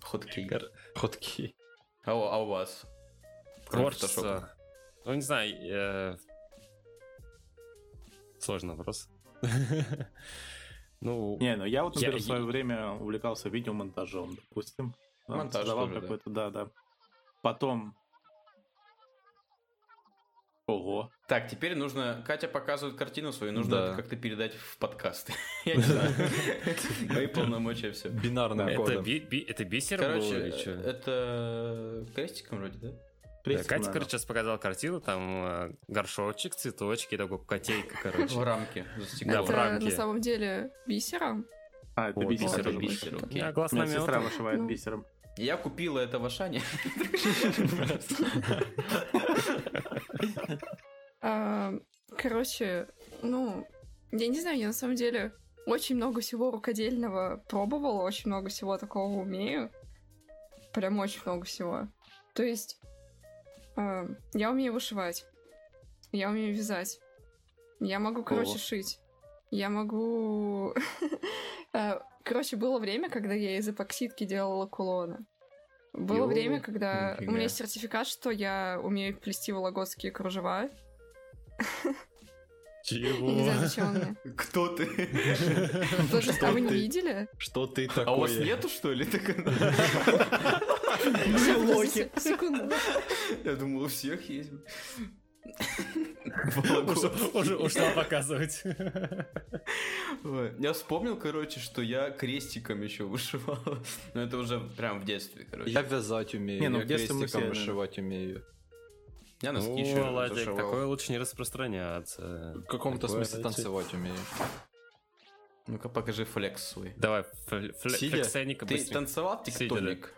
Кор- Ходки. А, у- а у вас? Творчество. Ну, не знаю. э, Сложный вопрос. Ну, Не, ну я вот, например, Я- в свое время увлекался видеомонтажом, допустим. Монтаж создавал тоже, да. какой-то, да, да. Потом... Ого. Так, теперь нужно... Катя показывает картину свою, нужно Да. это как-то передать в подкаст. Я не знаю. Мои полномочия, все. Бинарным это, кодом. бисер был Короче, или чё? это крестиком вроде, да? Катя, наверное. короче, сейчас показал картину, там э, горшочек, цветочки, такой котейка, короче. В рамке Да, в Это рамке. на самом деле бисером. А, это Вот, бисер. окей. Меня сестра вышивает Ну. бисером. Я купила это в Ашане. А, Короче, ну, я не знаю, я на самом деле очень много всего рукодельного пробовала, очень много всего такого умею. Прям очень много всего. То есть, я умею вышивать, я умею вязать, я могу, короче, О. шить, я могу... А, Короче, было время, когда я из эпоксидки делала кулоны. Было Йоу, время, когда у меня есть сертификат, что я умею плести вологодские кружева. Я не знаю, зачем он мне. Кто ты? Же- а вы не видели? Что ты такое? А у вас нету, что ли? Сейчас, подождите, Секунду. Я думал, у всех есть. Уже- Ушла показывать. Я вспомнил, короче, что я крестиком еще вышивал. Но это уже прям в детстве, короче. Я вязать умею, Не, ну, я в детстве мы крестиком все, вышивать умею. Я носки Ну, еще Владик, зашивал. такое лучше не распространяться. В каком-то смысле танцевать умею. Ну-ка, покажи флекс свой. Давай, флексеника Ты танцевал Сидя, тектоник?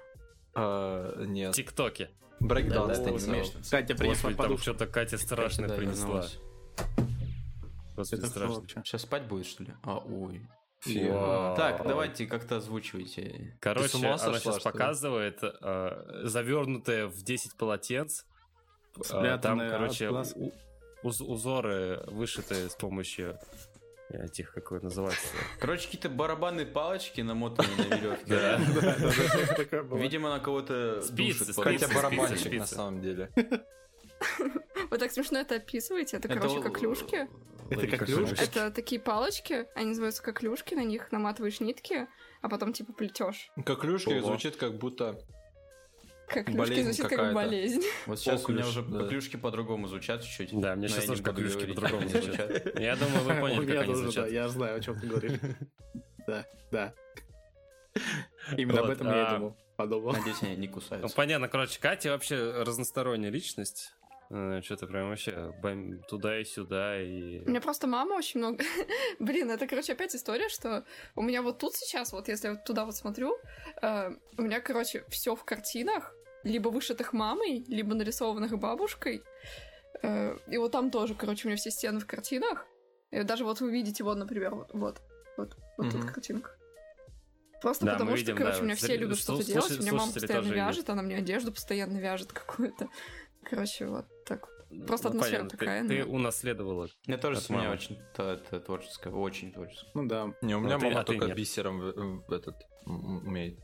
А, нет. Тиктоке. Брейкданс Да, да, ты не танцевал. Катя принесла Господи, там что-то Катя страшное Да, принесла. Господи, Это страшно. Сейчас спать будет, что ли? А, ой. Так, давайте как-то озвучивайте. Короче, Ты с ума она сошла, сейчас показывает э, завернутое в 10 полотенц. Э, Там, Спрятанное короче, у- уз- узоры вышитые с помощью этих, как это называется? Короче, какие-то барабанные палочки намотанные на веревке. Видимо, она кого-то Спицы, Хотя барабанщик на самом деле. Вы так смешно это описываете. Это, короче, л- коклюшки. Это коклюшки? Это такие палочки, они называются коклюшки, на них наматываешь нитки, а потом типа плетешь. Коклюшки Ого. звучит как будто Как клюшки Болезнь звучит как болезнь. Вот сейчас у меня уже да. клюшки по-другому звучат чуть-чуть. Да, мне сейчас тоже буду клюшки говорить, по-другому звучат. Я думаю, вы поняли, как они звучат. я знаю, о чем ты говоришь. Да, да. Именно об этом я и а- думал. Подумал. Надеюсь, они не Ну, кусаются. понятно, короче, Катя вообще разносторонняя личность. Что-то прям вообще бам- туда и сюда, и... У меня просто мама очень много... Блин, это, короче, опять история, что у меня вот тут сейчас, вот если я вот туда вот смотрю, э, у меня, короче, все в картинах, либо вышитых мамой, либо нарисованных бабушкой. Э, и вот там тоже, короче, у меня все стены в картинах. И даже вот вы видите, вот, например, вот, вот, вот, вот тут Мгм. картинка. Просто Да, потому мы что, видим, короче, да, у меня вот все любят что-то делать. У меня мама постоянно вяжет, она мне одежду постоянно вяжет какую-то. Короче, вот так. Просто Ну, атмосфера понятно, ты- такая, Ты ну. унаследовала. Мне тоже с меня очень это творческое, очень творческое. Ну да. Не, у меня Ну, ты- мама а ты только нет. бисером в, в этот умеет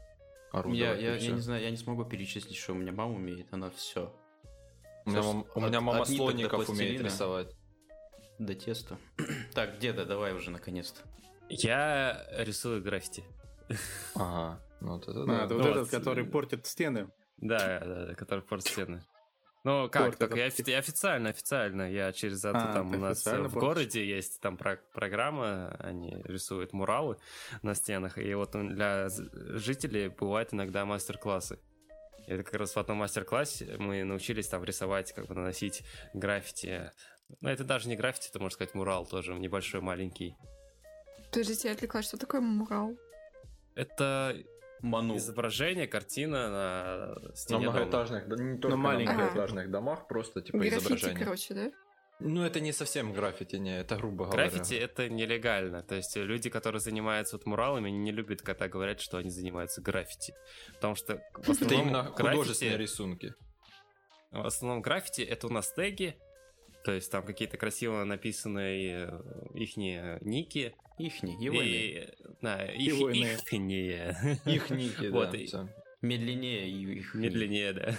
орудовать. Я, я, я не знаю, я не смогу перечислить, что у меня мама умеет, она все. У меня, мам- у от- меня мама от слоников умеет рисовать. До теста. Так, деда, давай уже наконец-то. Я рисую граффити. Ага. Ну, вот это А, да. это Ну вот вот, этот, который портит стены. Да, да, да, который портит стены. Ну, как, это- я офи- официально, официально, я через это, А, там у нас в городе есть там про- программа, они рисуют муралы на стенах, и вот для жителей бывают иногда мастер-классы. И это как раз в одном мастер-классе мы научились там рисовать, как бы наносить граффити. Ну, это даже не граффити, это, можно сказать, мурал тоже, небольшой, маленький. Подождите, я отвлеклась, что такое мурал? Это Ману. изображение, картина на На стене дома. многоэтажных, да, не только на маленьких. многоэтажных домах, просто типа Граффити, изображение. короче, да? Ну, это не совсем граффити, не, это грубо говоря. Граффити это нелегально. То есть люди, которые занимаются вот муралами, они не любят, когда говорят, что они занимаются граффити. Потому что в Это основном именно художественные граффити, рисунки. в основном граффити это у нас теги, то есть там какие-то красиво написанные их ники. Ихни, его. И, да, их, Егойные. ихние. Их ники, Вот, да. и-. Медленнее их. Медленнее, да.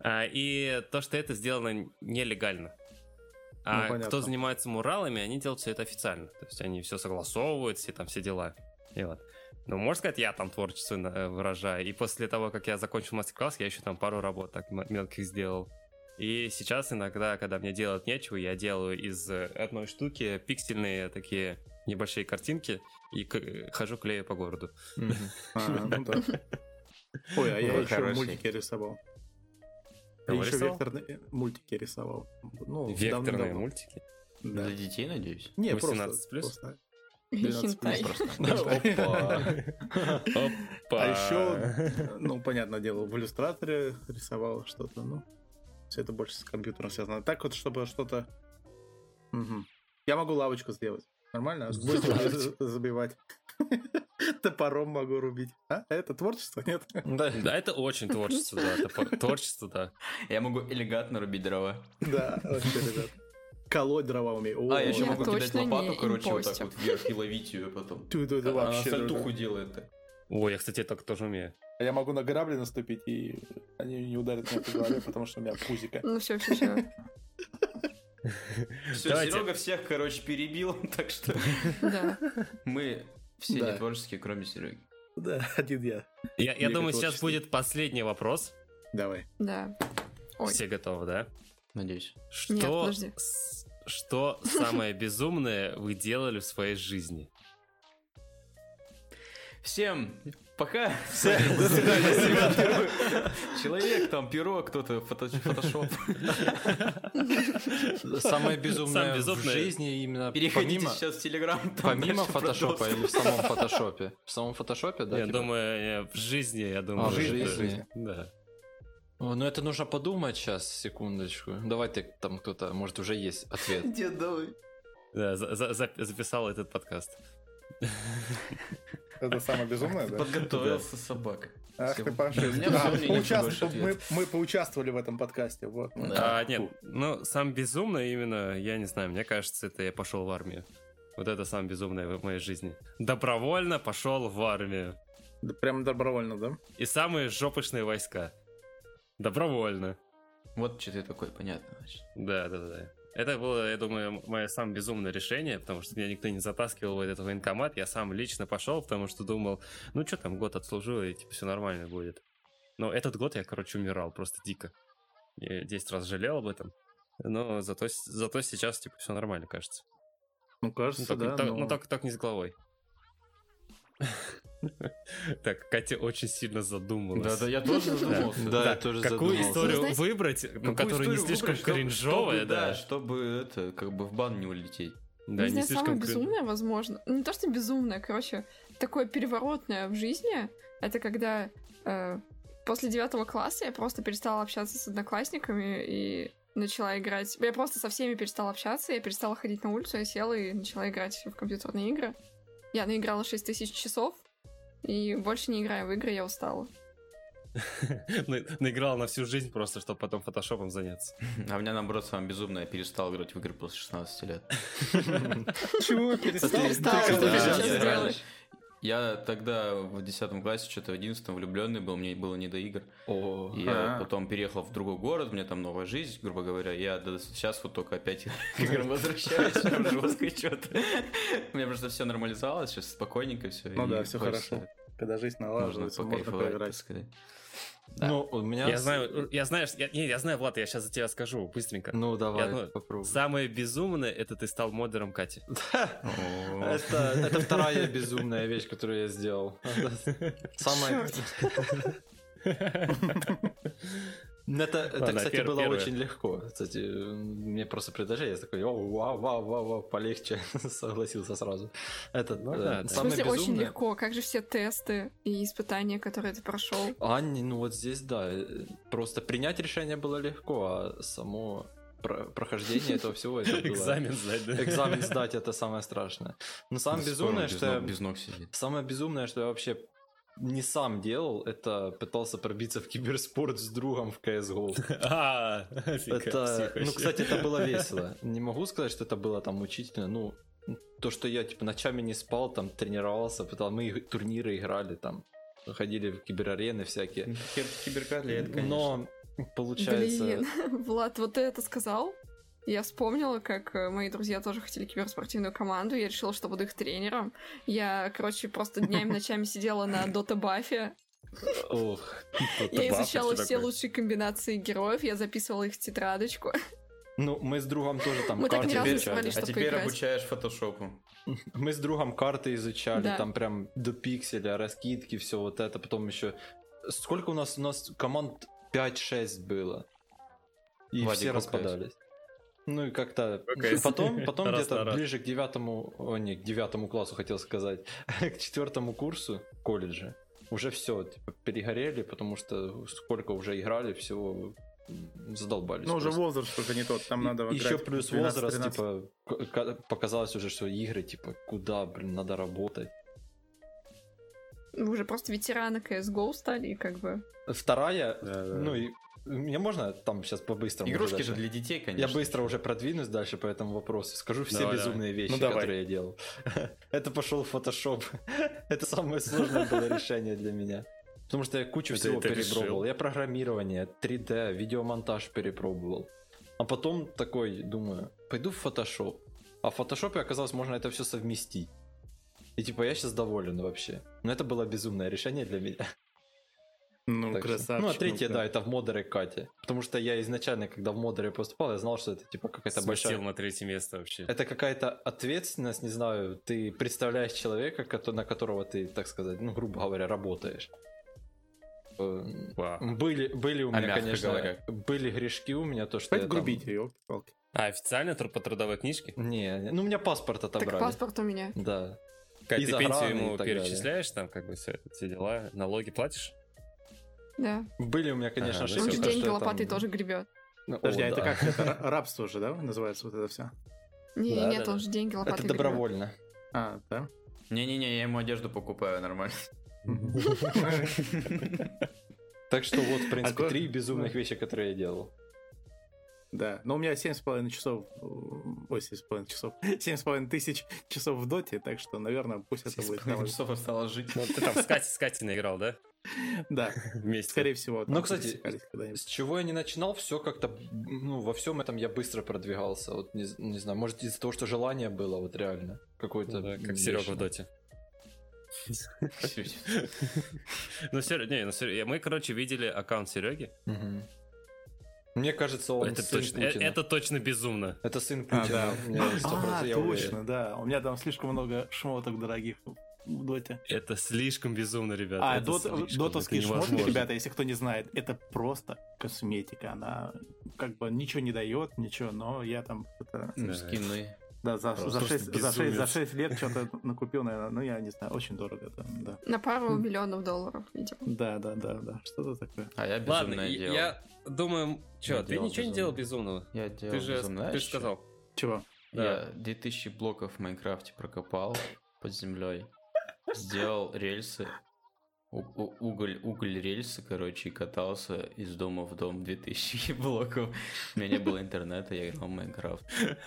А, и то, что это сделано нелегально. А Ну, понятно. кто занимается муралами, они делают все это официально. То есть они все согласовывают, все там все дела. И вот. Ну, можно сказать, я там творчество выражаю. И после того, как я закончил мастер-класс, я еще там пару работ так мелких сделал. И сейчас иногда, когда мне делать нечего, я делаю из одной штуки пиксельные такие небольшие картинки и к- хожу клею по городу. А, ну да. Ой, а я еще мультики рисовал. Я еще рисовал? векторные мультики рисовал. Ну, Векторные мультики. Для детей, надеюсь. Не, 18 просто, плюс? просто 12 плюс просто. Опа. А еще, ну, понятное дело, в иллюстраторе рисовал что-то, ну, все это больше с компьютером связано. Так вот, чтобы что-то... Я могу лавочку сделать. Нормально? За- забивать. Топором могу рубить. А? Это творчество? Нет? Да. Да, это очень творчество, да. это по- Творчество, да. Я могу элегантно рубить дрова. Да, вообще, ребят. Колоть дрова умею. О, А, я еще могу кидать лопату, короче, вот так вот вверх и ловить ее потом. Ту- ту, Она вообще, сальтуху да. делает так. Ой, я, кстати, так тоже умею. А Я могу на грабли наступить, и они не ударят меня по голове, потому что у меня пузика. Ну все, все, все. Все, Давайте. Серега всех, короче, перебил, так что мы все Да. не творческие, кроме Сереги. Да, один я. Я, я думаю, сейчас будет последний вопрос. Давай. Да. Ой. Все готовы, да? Надеюсь. Что, Нет, подожди. с- что самое безумное вы делали в своей жизни? Всем пока. Человек, там, перо, кто-то, фото- фотошоп. Самое безумное в жизни именно Переходите сейчас в Телеграм. помимо фотошопа или в самом фотошопе? В самом фотошопе, да? я типа? думаю, в жизни, я думаю. А, в жизни. Да. Ну это нужно подумать сейчас, секундочку. Давай ты там кто-то, может уже есть ответ. Дед, давай. Да, за- за- за- записал этот подкаст. Это самое безумное, да? Подготовился собака. Ах ты Поучаствовал- больше мы, поучаствовали в этом подкасте. А, нет, ну, сам безумное именно, я не знаю, мне кажется, это я пошел в армию. Вот это самое безумное в моей жизни. Добровольно пошел в армию. Да Прям добровольно, да? И самые жопышные войска. Добровольно. Вот что ты такой, понятно. значит. Да, да, да. Это было, я думаю, мое самое безумное решение, потому что меня никто не затаскивал в этот военкомат. Я сам лично пошел, потому что думал, ну что там, год отслужу, и типа все нормально будет. Но этот год я, короче, умирал просто дико. Я 10 раз жалел об этом. Но зато, зато сейчас, типа, все нормально, кажется. Ну, кажется, ну, только, да. но... Ну, только, только не с головой. Так, Катя очень сильно задумалась. Да, да, я тоже задумался. Да, я тоже Какую историю выбрать, ну, которая не слишком кринжовая, да. чтобы это, как бы в бан не улететь. Да, не не знаю, самое слишком безумное, возможно. Ну, не то, что безумное, короче, такое переворотное в жизни, это когда э, после девятого класса я просто перестала общаться с одноклассниками и начала играть. Я просто со всеми перестала общаться, я перестала ходить на улицу, я села и начала играть в компьютерные игры. Я наиграла 6 тысяч часов, и больше не играю в игры, я устала. На- Наиграл на всю жизнь просто, чтобы потом фотошопом заняться. А у меня, наоборот, самое безумное, я перестал играть в игры после 16 лет. Чего перестал? Перестала, Я, тогда в 10 классе, что-то в 11 влюбленный был, мне было не до игр. О, я А. потом переехал в другой город, меня там новая жизнь, грубо говоря. Я до- сейчас вот только опять к играм возвращаюсь, жестко что-то. У меня просто все нормализовалось, сейчас спокойненько все. Ну да, все хорошо. Когда жизнь налаживается, можно поиграть. Да. Ну, у меня... Я знаю, я знаю, я, не, я знаю, Влад, я сейчас за тебя скажу, быстренько. Ну, давай, Я, ну, попробуй. Самое безумное, это ты стал модером Кати. Это вторая безумная вещь, которую я сделал. Самая... Это, это Ладно, кстати, пер- было первое. очень легко. Кстати, мне просто предложили, я такой, о, вау, вау, вау, вау, полегче, согласился сразу. Это Ну э, да, да. В самое смысле, очень безумное- легко. Как же все тесты и испытания, которые ты прошел? А, не, ну вот здесь, да, э, просто принять решение было легко, а само про- прохождение этого всего, это было... Экзамен сдать, да? Экзамен сдать, это самое страшное. Но самое безумное, без что я... без ног сидит. Самое безумное, что я вообще не сам делал, это пытался пробиться в киберспорт с другом в CSGO. А, Это, ну, кстати, это было весело. Не могу сказать, что это было там мучительно. Ну, то, что я, типа, ночами не спал, там, тренировался, пытал, мы турниры играли, там, ходили в киберарены всякие. Киберкотлет, конечно. Но, получается... Блин, Влад, вот ты это сказал? Я вспомнила, как э, мои друзья тоже хотели киберспортивную команду. Я решила, что буду их тренером. Я, короче, просто днями ночами сидела на Дота Бафе. Ох, Я изучала все лучшие комбинации героев. Я записывала их в тетрадочку. ну, мы с другом тоже там Мы карты изучали. собрались, А теперь обучаешь фотошопу. Мы с другом карты изучали, Да. там прям до пикселя, раскидки, все вот это. Потом еще... Сколько у нас? У нас команд 5-6 было. И Владик, все распадались. Ну и как-то... Какая? Потом, потом Раз где-то ближе к девятому... О, не, к девятому классу хотел сказать. к четвертому курсу колледжа. Уже все, типа, перегорели, потому что сколько уже играли, всего задолбались. Ну, уже возраст только не тот, там надо Еще играть плюс 12-13. возраст, типа, к- к- показалось уже, что игры, типа, куда, блин, надо работать. Вы уже просто ветераны CSGO стали, как бы... Вторая, Да, да. ну и мне можно там сейчас по-быстрому Игрушки же для детей, Я конечно. быстро уже продвинусь дальше по этому вопросу. Скажу все Давай, безумные вещи, Ну, давай. которые я делал. Это пошел в Photoshop. Это самое сложное было решение для меня. Потому что я кучу Это всего ты перепробовал. решил? Я программирование, 3D, видеомонтаж перепробовал. А потом такой, думаю, пойду в Photoshop. А в фотошопе оказалось, можно это все совместить. И типа я сейчас доволен вообще. Но это было безумное решение для меня. Ну, Так что- красавчик. Ну, а третье, ну, да, это в модере Кате. Потому что я изначально, когда в модере поступал, я знал, что это типа какая-то Сместил большая... на третье место вообще. Это какая-то ответственность, не знаю, ты представляешь человека, на которого ты, так сказать, ну, грубо говоря, работаешь. Э, Вау. Были, были у А меня, мягко конечно, говоря? были грешки у меня, то, что Хватит я там- грубить, елки-палки. А, официально по трудовой книжке? Не, не, ну, у меня паспорт отобрали. Так паспорт у меня. Да. Из ты пенсию ему перечисляешь, там, как бы, все, все дела, налоги платишь? Да. Были у меня, конечно, Ага, ну Он ошибки. же то, деньги что я лопатой там- тоже гребет. Ну, Подожди, о, а это как? Это ра- рабство же, да, называется вот это все? Не, Да, нет, да, он же деньги лопатой Это гребет. добровольно. А, да? Не-не-не, я ему одежду покупаю нормально. Так что вот, в принципе, А три безумных вещи, которые я делал. Да, но у меня 7,5 часов, ой, 7,5 часов, 7,5 тысяч часов в доте, так что, наверное, пусть это будет. Половину часов осталось жить. Ну, ты там с Катей, с Катей наиграл, да? Да, Вместе. скорее всего. Ну, кстати. С чего я не начинал, все как-то, ну, во всем этом я быстро продвигался. Вот не, не знаю, может из-за того, что желание было, вот реально. Какое-то. Ну да, как Серега в доте. Ну, Сер- не, ну, Сер- мы, короче, видели аккаунт Сереги. Мне кажется, он Это сын точно, э- Путина. это точно безумно. Это сын А, Путина. да. А, я уверен. точно, да. У меня там слишком много шмоток дорогих в доте. Это слишком безумно, ребята. А, это дот- слишком, дотовские это шмотки, невозможно. ребята, если кто не знает, это просто косметика. Она как бы ничего не дает, ничего, но я там это, Ну, Да. скины. да, за, Просто за, 6, за, 6, за безумец. 6 лет что-то накупил, наверное, ну я не знаю, очень дорого там, да. На пару миллионов долларов, видимо. Да, да, да, да, что-то такое. А я Ладно, безумное и- делал. я думаю... Че, Я ты делал ничего не безумно. делал безумного? Я делал Ты же, безумное, ты же сказал. Чего? Да. Я 2000 блоков в Майнкрафте прокопал под землей. Сделал рельсы. у- у- уголь, уголь рельсы, короче, и катался из дома в дом 2000 блоков. У меня не было интернета, я играл в Майнкрафт.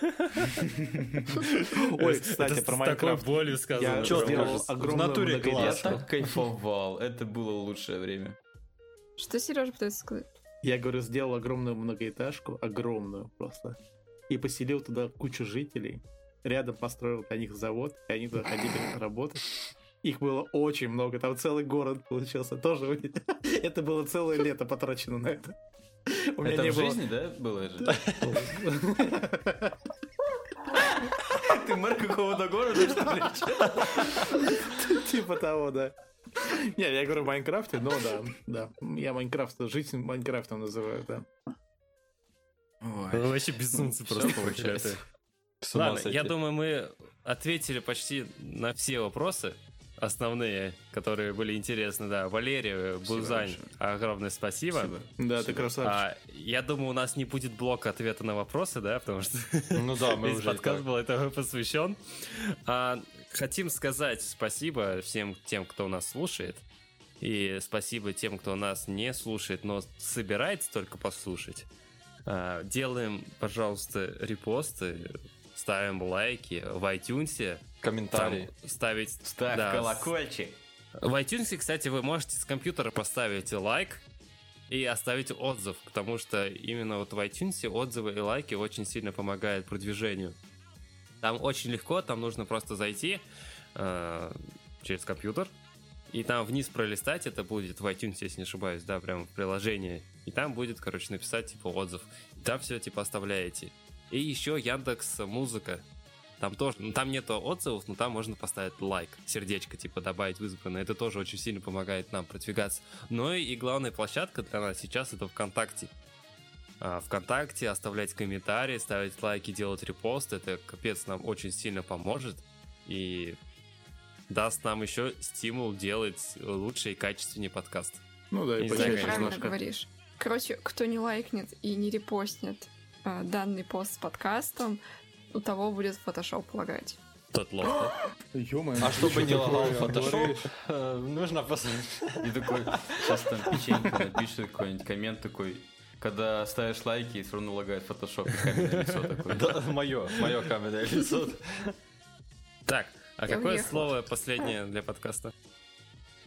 Ой, кстати, с про такой Майнкрафт. болью сказано. Я Чё ты сделал? В огромную натуре Я многоэтажку. так кайфовал, это было лучшее время. Что Сережа пытается сказать? Я говорю, сделал огромную многоэтажку, огромную просто, и поселил туда кучу жителей. Рядом построил для них завод, и они туда ходили работать. Их было очень много, там целый город получился. Тоже это было целое лето потрачено на это. У меня Это не в было- жизни, да, было же? Ты мэр какого-то города, что ли? Типа того, да. Не, я говорю в Майнкрафте, но да, да. Я Minecraft, жизнь Майнкрафтом называю, да. Ой. Вообще безумцы просто получается. Ладно, я думаю, мы ответили почти на все вопросы основные, которые были интересны. Да, Валерий, Бузань, большое. огромное спасибо. Спасибо. Да, ты красавчик. А, я думаю, у нас не будет блока ответа на вопросы, да, потому что Ну да, мы весь подкаст был этому посвящен. А, хотим сказать спасибо всем тем, кто нас слушает. И спасибо тем, кто нас не слушает, но собирается только послушать. А, делаем, пожалуйста, репосты, ставим лайки в iTunes. Там Комментарий. ставить... Ставь да, колокольчик. в iTunes, кстати, вы можете с компьютера поставить лайк и оставить отзыв, потому что именно вот в iTunes отзывы и лайки очень сильно помогают продвижению. Там очень легко, там нужно просто зайти э, через компьютер, и там вниз пролистать, это будет в iTunes, если не ошибаюсь, да, прям в приложении. И там будет, короче, написать, типа, отзыв. И там все, типа, оставляете. И еще Яндекс Музыка. Там тоже, ну, там нету отзывов, но там можно поставить лайк, сердечко, типа, добавить в избранное. Это тоже очень сильно помогает нам продвигаться. Но и главная площадка для нас сейчас это ВКонтакте. А, ВКонтакте оставлять комментарии, ставить лайки, делать репосты. Это капец нам очень сильно поможет. И даст нам еще стимул делать лучше и качественнее подкаст. Ну да, и Ты правильно немножко. говоришь. Короче, кто не лайкнет и не репостнет э, данный пост с подкастом, у того будет фотошоп лагать. Тот лох. да? Ё-моё, А чтобы не лагал фотошоп, нужно посмотреть. И такой, сейчас там печенька напишет какой-нибудь коммент такой, когда ставишь лайки, и все равно лагает фотошоп, и каменное лицо такое. Да, мое, мое каменное лицо. Так, а Я какое уехала. слово последнее для подкаста?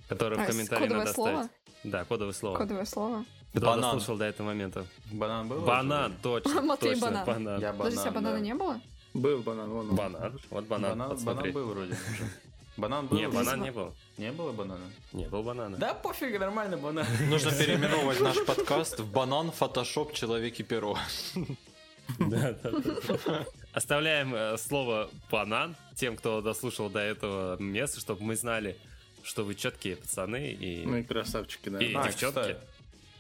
Которое А, в с- комментарии надо слово? оставить. Да, кодовое слово. Кодовое слово. Кто Банан. дослушал до этого момента? Банан был? Банан, точно. Матвей точно, банан. банан. Я Подожди, а банан, банана да. не было? Был банан, вон он. Банан. Вот банан, Банан, подсмотри. банан был вроде уже. Банан был? Не, банан не был. Не было банана? Не был банана. Да пофиг, нормально банан. Нужно переименовывать наш подкаст в банан, фотошоп, человек и перо. Да, да, да. Оставляем э, слово банан тем, кто дослушал до этого места, чтобы мы знали, что вы четкие пацаны и, Ну и красавчики, да. и А, девчонки.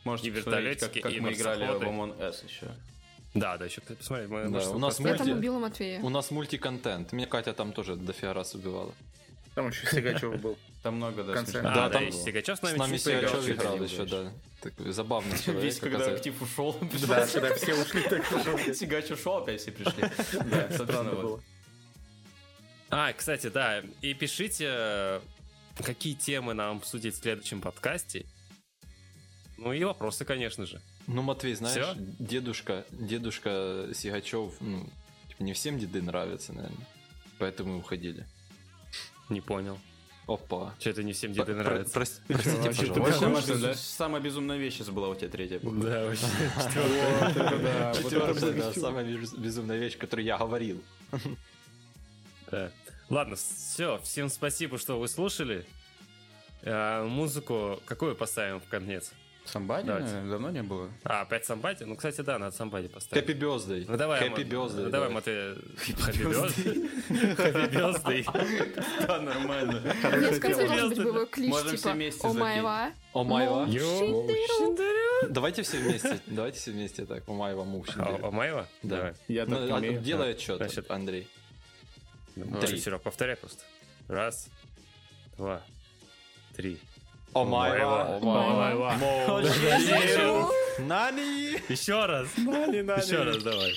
Можете И посмотреть, как, вертолетики, как и мы играли в. Among Us еще. Да, да, еще посмотри. мы- Да, у нас посмотрим. Я там Мульти. убила Матвея. У нас мультиконтент. Меня Катя там тоже дофига раз убивала. Там еще Сигачев был. Там много, да, В конце. смешных А, Да, да, там- и Сигачев с С нами, нами чуть поиграл, Сигачев играл еще, да. Такой забавный человек. Весь, когда актив ушел, Да, когда все ушли, так. Сигач ушел, опять все пришли. Да, собственно, Странно вот. было. А, кстати, да, и пишите, какие темы нам обсудить в следующем подкасте. Ну и вопросы, конечно же. Ну, Матвей, знаешь, Всё? дедушка, дедушка Сигачев, ну, типа, не всем деды нравятся, наверное. Поэтому уходили. Не понял. Опа. Что это не всем деды Про- нравится? прос- Простите, пожалуйста. Самая, да? безу- самая безумная вещь сейчас была у тебя третья. Да, вообще. Четвертая, да, самая без- безумная вещь, которую я говорил. Да. Ладно, все, всем спасибо, что вы слушали. А, музыку какую поставим в конец? Самбади Давайте. давно не было. А, опять самбади? Ну, кстати, да, надо самбади поставить. Happy birthday. Ну, давай, Happy birthday. Давай, Матвей. Happy birthday. Happy birthday. Да, нормально. Конце тема. должен быть боевой клич, типа «О майва». О майва. Давайте все вместе. Давайте все вместе так. О майва мувшин. А, Маева? Да. Давай. Я так Ну, а, умею. Делай отчет, Андрей. Три. Серег, повторяй просто. Раз, два, три. О майва. О майва. Нани! Еще раз. Еще раз давай.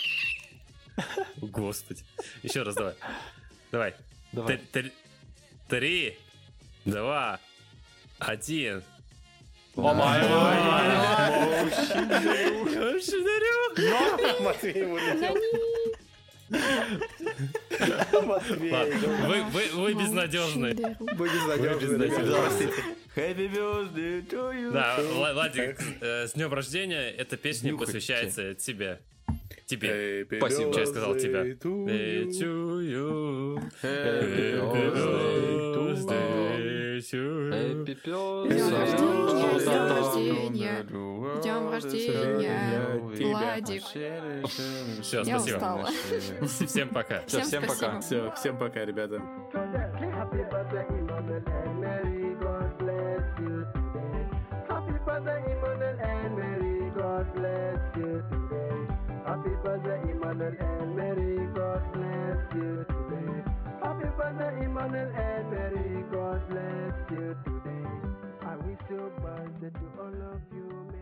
Господи. Еще раз давай. Давай. Давай. Три- два, один. О майва. Матвей вылетел. Матвей. Ладно, Вы, вы, вы безнадежны. Вы безнадежны, Happy birthday to you. Да, Ла- Ладик, э, с днем рождения. Эта песня Нюхайте. посвящается тебе. Тебе. Happy Спасибо. Я сказал тебя. birthday to Hey you. to you. Happy Happy birthday to birthday to you. Happy рождения, birthday. с днем рождения, с днем рождения. Владик. Все, Я спасибо. устала. Всем пока. Всё, всем пока. Все, всем пока, ребята. Father Emmanuel and Mary, God bless you today. Happy Birthday, Emmanuel and Mary, God bless you today. Happy Birthday, Emmanuel and Mary, God bless you today. I wish you birthday to all of you.